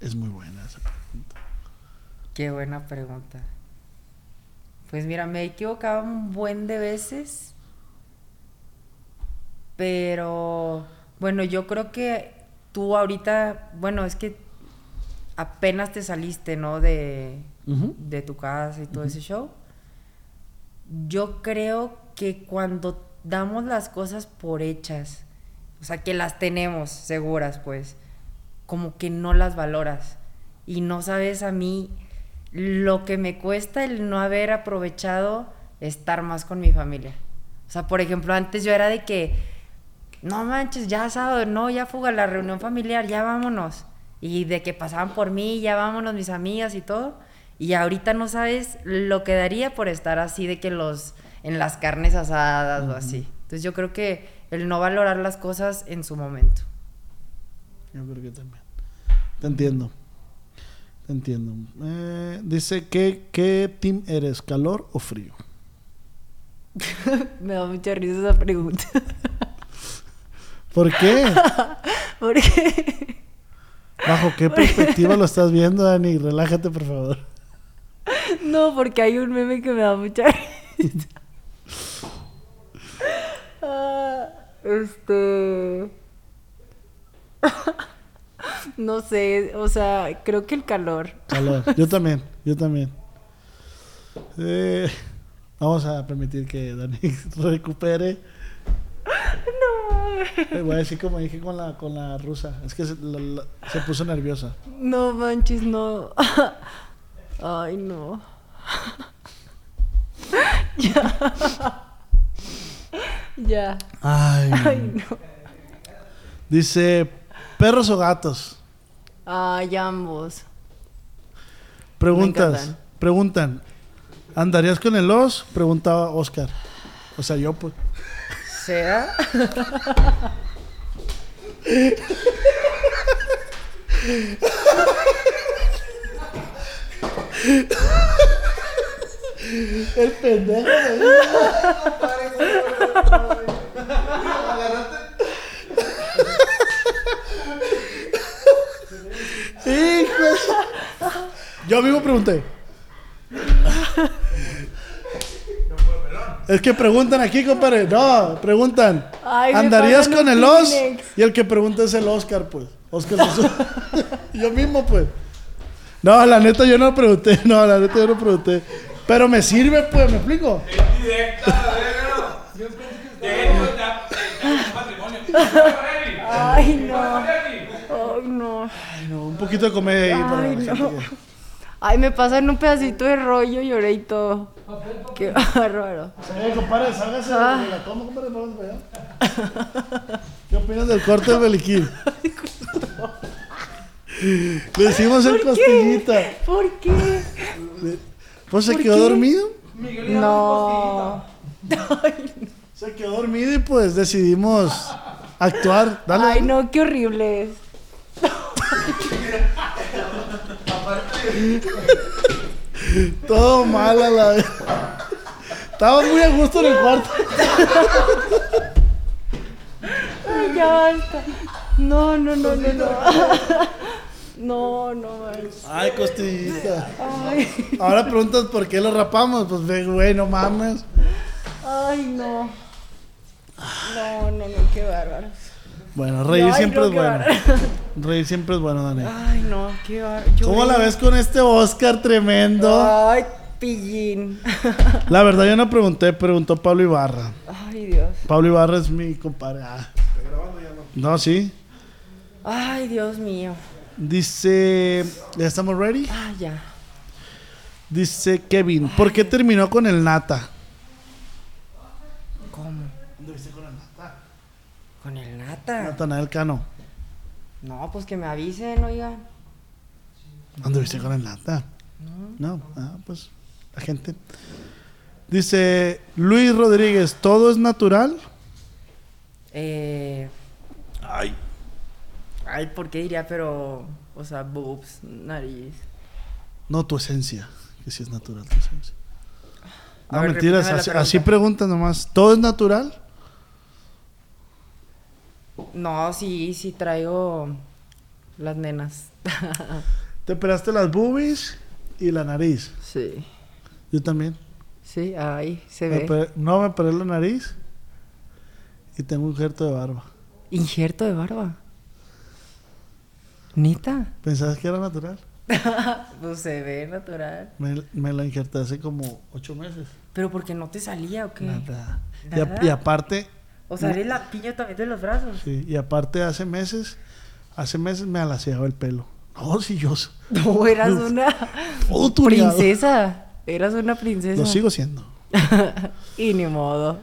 Es muy buena esa pregunta. Qué buena pregunta. Pues mira, me he equivocado un buen de veces. Pero bueno, yo creo que tú ahorita, bueno, es que apenas te saliste, ¿no? De, de tu casa y todo ese show. Yo creo que cuando damos las cosas por hechas, o sea, que las tenemos seguras, pues, como que no las valoras. Y no sabes a mí lo que me cuesta el no haber aprovechado estar más con mi familia. O sea, por ejemplo, antes yo era de que, no manches, ya sábado, no, ya fuga la reunión familiar, ya vámonos. Y de que pasaban por mí, ya vámonos mis amigas y todo. Y ahorita no sabes lo que daría por estar así de que los en las carnes asadas o así. Entonces yo creo que el no valorar las cosas en su momento. Yo creo que también. Te entiendo. Te entiendo. Eh, dice, ¿qué, ¿qué team eres? ¿Calor o frío? [LAUGHS] Me da mucha risa esa pregunta. [LAUGHS] ¿Por qué? [LAUGHS] Porque ¿Bajo qué perspectiva lo estás viendo, Dani? Relájate, por favor. [LAUGHS] no, porque hay un meme que me da mucha risa. [LAUGHS] Ah, este no sé, o sea, creo que el calor. Calor. Yo también, yo también. Eh, vamos a permitir que Dani recupere. No. Eh, Voy a decir como dije con la, con la rusa. Es que se, la- la- se puso nerviosa. No manches, no. [LAUGHS] Ay, no. [LAUGHS] ya. ya. Ay. Ay, no. Dice, ¿perros o gatos? Ay, ambos. Preguntas. Preguntan. ¿Andarías con el os? Preguntaba Oscar. O sea, yo pues. ¿Será? El pendejo. Hijo. Yo mismo pregunté. Es que preguntan aquí, compadre. No, preguntan. Ay, ¿Andarías con el Os? Y el que pregunta es el Oscar, pues. Oscar [LAUGHS] [LAUGHS] yo mismo, pues. No, la neta yo no pregunté. [LAUGHS] No, la neta yo no pregunté. Pero me sirve, pues, ¿me explico? Ay, no. Ay, no. Ay, no, un poquito de comedia ahí para Ay, la gente no. Ay, me pasan un pedacito de rollo, lloré y todo. Qué bárbaro. Eh, compadre, sálgase Ah. de la toma, compadre, vamos para allá. ¿Qué opinas del corte del beliquín? Le decimos el costillita. ¿Por qué? Pues se ¿Por quedó qué? dormido. No. Se quedó dormido y pues decidimos actuar. Dale. Ay, no, qué horrible es. [LAUGHS] Todo mal a la vez. Estaba muy a gusto en el cuarto. Ay, ya basta. No, no, no, no, no. No, no. Ay, costillita. Ay, Ahora preguntas por qué lo rapamos. Pues ve, güey, no mames. ay, no. No, no, no, qué bárbaro. Bueno, reír Ay, siempre no, es bueno. [LAUGHS] Reír siempre es bueno, Dani. Ay, no, qué bárbaro. ¿Cómo la ves con este Oscar tremendo? Ay, pillín. [LAUGHS] La verdad yo no pregunté, preguntó Pablo Ibarra. Ay, Dios. Pablo Ibarra es mi compadre. Ah. No, sí. Ay, Dios mío. Dice, ¿ya estamos ready? Ah, ya. Dice Kevin, ¿por qué terminó con el Nata? ¿Cómo? Con el nata. Natanael Cano. No, pues que me avisen, oigan. ¿Dónde viste con el Nata? No. Ah, pues la gente. Dice Luis Rodríguez, ¿todo es natural? Eh. Ay. Ay, ¿por qué diría? Pero. O sea, boobs, nariz. No, tu esencia. Que sí es natural tu esencia. A No, ver, mentiras. Así, pregunta. así preguntan nomás. ¿Todo es natural? No, sí, sí traigo las nenas. [LAUGHS] Te operaste las boobies y la nariz. sí. Yo también. Sí, ahí se Me ve. no, me operé la nariz y tengo un injerto de barba. Injerto de barba. ¿Nita? ¿Pensabas que era natural? [LAUGHS] pues se ve natural. Me, me la injerté hace como ocho meses. ¿Pero porque no te salía o qué? Nada. Y, a- ¿Nada? y aparte, O sea, eres la piña también de los brazos. sí, y aparte hace meses, hace meses me alaciaba el pelo. No, sí, yo [LAUGHS] No, eras una [LAUGHS] princesa. Eras una princesa. Lo sigo siendo. [LAUGHS] y ni modo.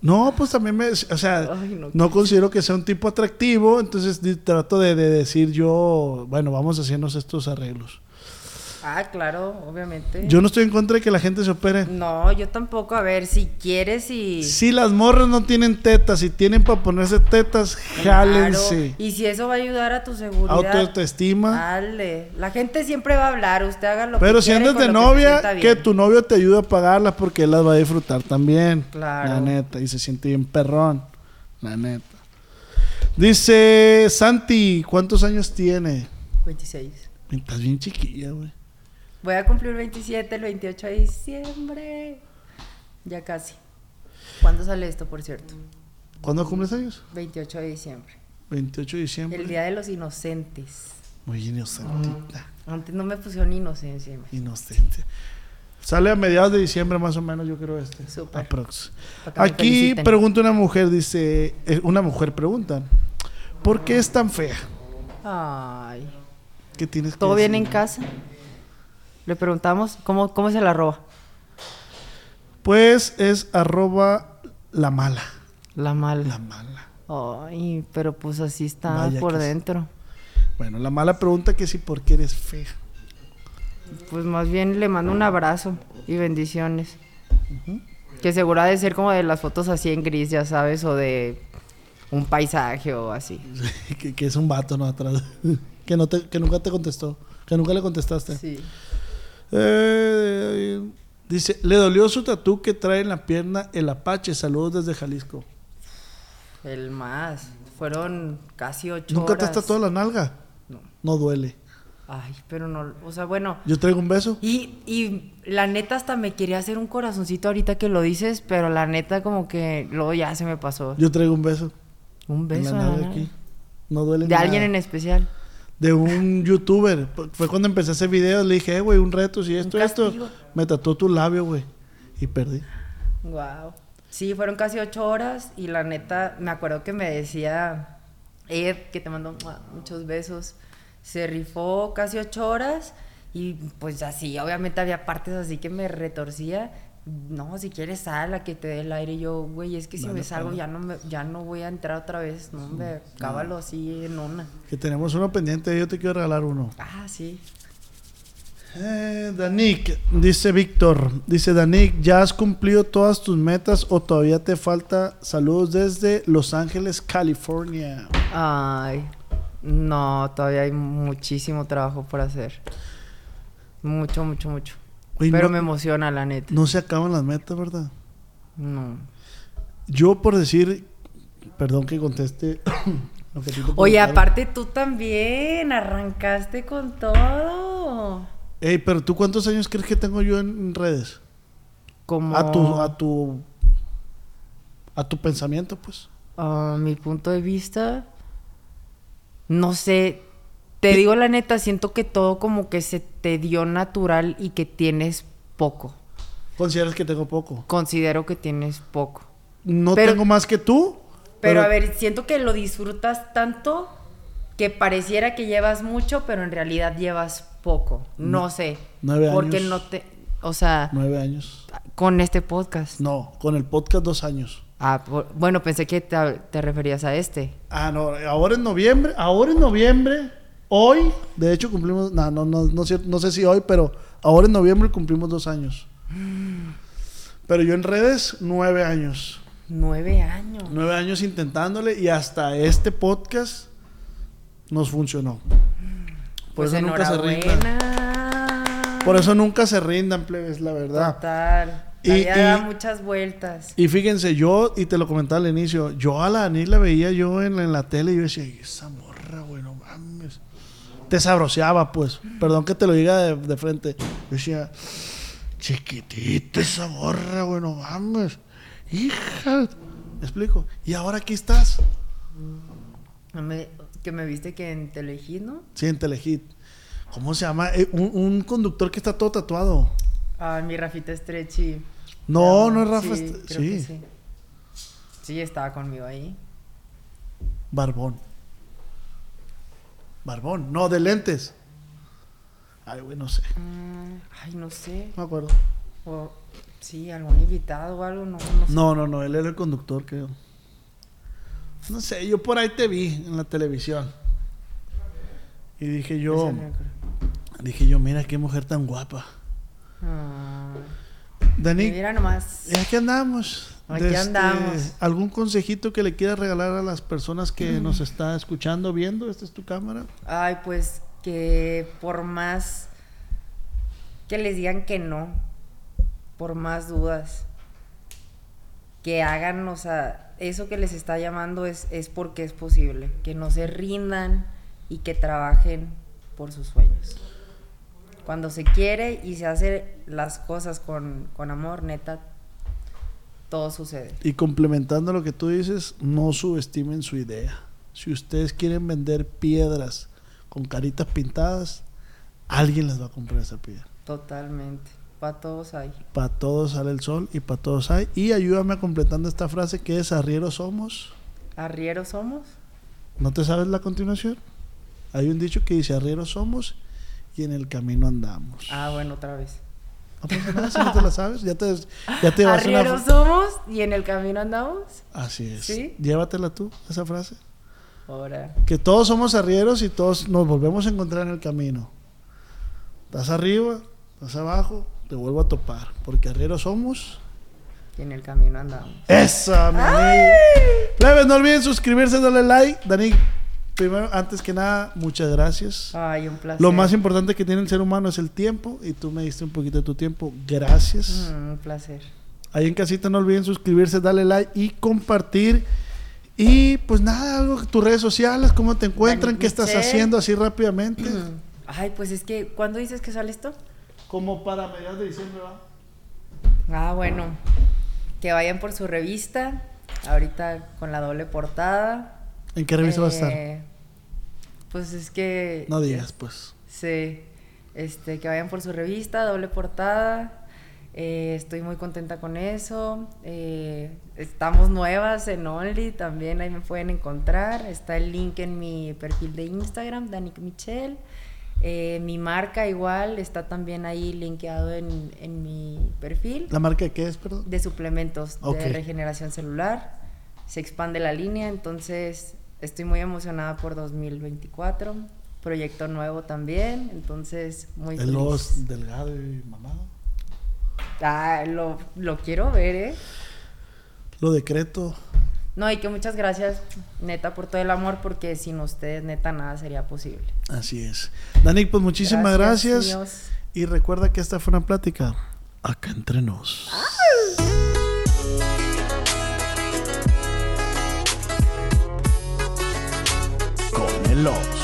No, pues también me, o sea, Ay, no, no considero que sea un tipo atractivo, entonces trato de, de decir yo, bueno, vamos a hacernos estos arreglos. Ah, claro, obviamente. Yo no estoy en contra de que la gente se opere. No, yo tampoco. A ver, si quieres y... Si las morras no tienen tetas y tienen para ponerse tetas, jálense. Claro. Y si eso va a ayudar a tu seguridad. Autoestima. Dale. La gente siempre va a hablar. Usted haga lo Pero que si quiera y andas de que novia, que bien. tu novio te ayude a pagarlas porque él las va a disfrutar también. Claro. La neta. Y se siente bien perrón. La neta. Dice Santi, ¿cuántos años tiene? 26. Estás bien chiquilla, güey. Voy a cumplir 27 el 28 de diciembre. Ya casi. ¿Cuándo sale esto, por cierto? ¿Cuándo cumples años? 28 de diciembre. 28 de diciembre. El Día de los Inocentes. Muy inocentita. Antes no me pusieron inocencia. Inocente. Sale a mediados de diciembre más o menos, yo creo este. Súper. Que Aquí pregunta una mujer, dice, eh, una mujer pregunta, ¿por qué es tan fea? Ay. ¿Qué tienes que ¿Todo bien decir? en casa? Le preguntamos cómo, cómo se la roba. Pues es arroba la mala. La mala. La mala. Ay, pero pues así está Vaya por dentro. Bueno, la mala pregunta que si por qué eres fea. Pues más bien le mando un abrazo y bendiciones. Que seguro ha de ser como de las fotos así en gris, ya sabes, o de un paisaje o así. [LAUGHS] que, que es un vato, ¿no? Atrás. [LAUGHS] que, no te, que nunca te contestó. Que nunca le contestaste. Sí. Eh, dice, le dolió su tatú que trae en la pierna el Apache. Saludos desde Jalisco. El más. Fueron casi ocho ¿Nunca te has tatuado la nalga? No. No duele. Ay, pero no, o sea, bueno. Yo traigo un beso. Y, y la neta hasta me quería hacer un corazoncito ahorita que lo dices, pero la neta como que luego ya se me pasó. Yo traigo un beso. Un en beso. la nalga aquí. No duele De ni alguien en especial. De un youtuber. Fue cuando empecé a hacer videos. Le dije, eh, güey, un reto. Si esto, esto. Me tatuó tu labio, güey. Y perdí. Wow. Sí, fueron casi ocho horas y la neta, me acuerdo que me decía Ed, que te mandó muchos besos, se rifó casi ocho horas y pues así, obviamente había partes así que me retorcía. No, si quieres sal a que te dé el aire. Y yo, güey, es que si Vale, me salgo vale. ya no me, ya no voy a entrar otra vez. No, me cábalo así en una. Que tenemos uno pendiente. Yo te quiero regalar uno. Ah, sí. Eh, Danik, dice Víctor, dice Danik, ¿ya has cumplido todas tus metas o todavía te falta? Saludos desde Los Ángeles, California. Ay, no, todavía hay muchísimo trabajo por hacer. Mucho, mucho, mucho. Pero no- me emociona, la neta. No se acaban las metas, ¿verdad? No. Yo por decir, perdón que conteste. [COUGHS] lo que Oye, aparte tú también arrancaste con todo. Ey, pero tú cuántos años crees que tengo yo en redes? Como A tu, a tu, a tu pensamiento, pues. a mi punto de vista, no sé. Te digo la neta, siento que todo como que se te dio natural y que tienes poco. Consideras que tengo poco. Considero que tienes poco. No Pero- tengo más que tú. Pero, a ver, siento que lo disfrutas tanto que pareciera que llevas mucho, pero en realidad llevas poco. No sé. nueve Porque años. no te. O sea, Nueve años. con este podcast. No, con el podcast dos años. Ah, por- bueno, pensé que te, te referías a este. Ah, no, ahora en noviembre, ahora en noviembre, hoy, de hecho cumplimos, no, no, no, no, sé- no sé si hoy, pero ahora en noviembre cumplimos dos años. Pero yo en redes, nueve años. Nueve años. Nueve años intentándole y hasta este podcast nos funcionó. Por Pues eso nunca se rindan. Por eso nunca se rindan, plebes, la verdad. Total. Y- da muchas vueltas. Y fíjense, yo, y te lo comentaba al inicio, yo a la Dani la veía yo en, en la tele y yo decía, "Ay, esa mames. Te sabroseaba, pues. Perdón que te lo diga de, de frente. Yo decía, chiquitita esa morra, güey, no mames. Hija. ¿Me explico? Y ahora aquí estás. Me- que me viste que en Telehit, ¿no? Sí, en Telehit. ¿Cómo se llama? Eh, un, un conductor que está todo tatuado. Ah, mi Rafita Stretchy. No, no es Rafa. Sí. sí. Sí, estaba conmigo ahí. Barbón. Barbón. No, de lentes. Ay, güey, no sé. Mm, ay, no sé. No me acuerdo. O, sí, algún invitado o algo, no, no sé. No, no, no, él era el conductor, creo. No sé, yo por ahí te vi en la televisión. Y dije yo, dije yo, mira qué mujer tan guapa. Ah, Dani, mira nomás. y aquí andamos. Aquí De andamos. ¿Algún consejito que le quieras regalar a las personas que nos está escuchando, viendo? Esta es tu cámara. Ay, pues que por más que les digan que no, por más dudas, que hagan, o sea, eso que les está llamando es, es porque es posible, que no se rindan y que trabajen por sus sueños. Cuando se quiere y se hace las cosas con, con amor, neta, todo sucede. Y complementando lo que tú dices, no subestimen su idea. Si ustedes quieren vender piedras con caritas pintadas, alguien les va a comprar esa piedra. Totalmente. Para todos hay. Para todos sale el sol y para todos hay. Y ayúdame a completando esta frase que es arrieros somos. ¿Arrieros somos? ¿No te sabes la continuación? Hay un dicho que dice arrieros somos y en el camino andamos. Ah, bueno, otra vez. No pasa nada si no te la sabes. Ya te, ya te vas una Arrieros fr- somos y en el camino andamos. Así es. ¿Sí? Llévatela tú, esa frase. Ahora. Que todos somos arrieros y todos nos volvemos a encontrar en el camino. Estás arriba, estás abajo, te vuelvo a topar. Porque arrieros somos. Y en el camino andamos. ¡Esa, mi! Plebes, no olviden suscribirse, darle like. Dani, primero, antes que nada, muchas gracias. Ay, un placer. Lo más importante que tiene el ser humano es el tiempo. Y tú me diste un poquito de tu tiempo. Gracias. Mm, un placer. Ahí en casita no olviden suscribirse, darle like y compartir. Y pues nada, algo, tus redes sociales, cómo te encuentran, Dani qué estás haciendo así rápidamente. [CLEARS THROAT] Ay, pues es que, ¿cuándo dices que sale esto? Como para mediados de diciembre, ¿va? Ah, bueno. Que vayan por su revista. Ahorita con la doble portada. ¿En qué revista va a estar? Eh, Pues es que. No digas, pues. Sí. Este, que vayan por su revista, doble portada. Eh, estoy muy contenta con eso. Eh, estamos nuevas en Only, también ahí me pueden encontrar. Está el link en mi perfil de Instagram, Danik Michel. Eh, mi marca igual está también ahí linkeado en, en mi perfil ¿La marca de qué es, perdón? de suplementos de regeneración celular. Se expande la línea, entonces estoy muy emocionada por 2024. Proyecto nuevo también, entonces muy El los delgado y mamado. Ah, lo, lo quiero ver, ¿eh? Lo decreto. No, y que muchas gracias, neta, por todo el amor, porque sin ustedes, neta, nada sería posible. Así es. Danik, pues muchísimas Gracias, gracias. Y recuerda que esta fue una plática acá entre nos. El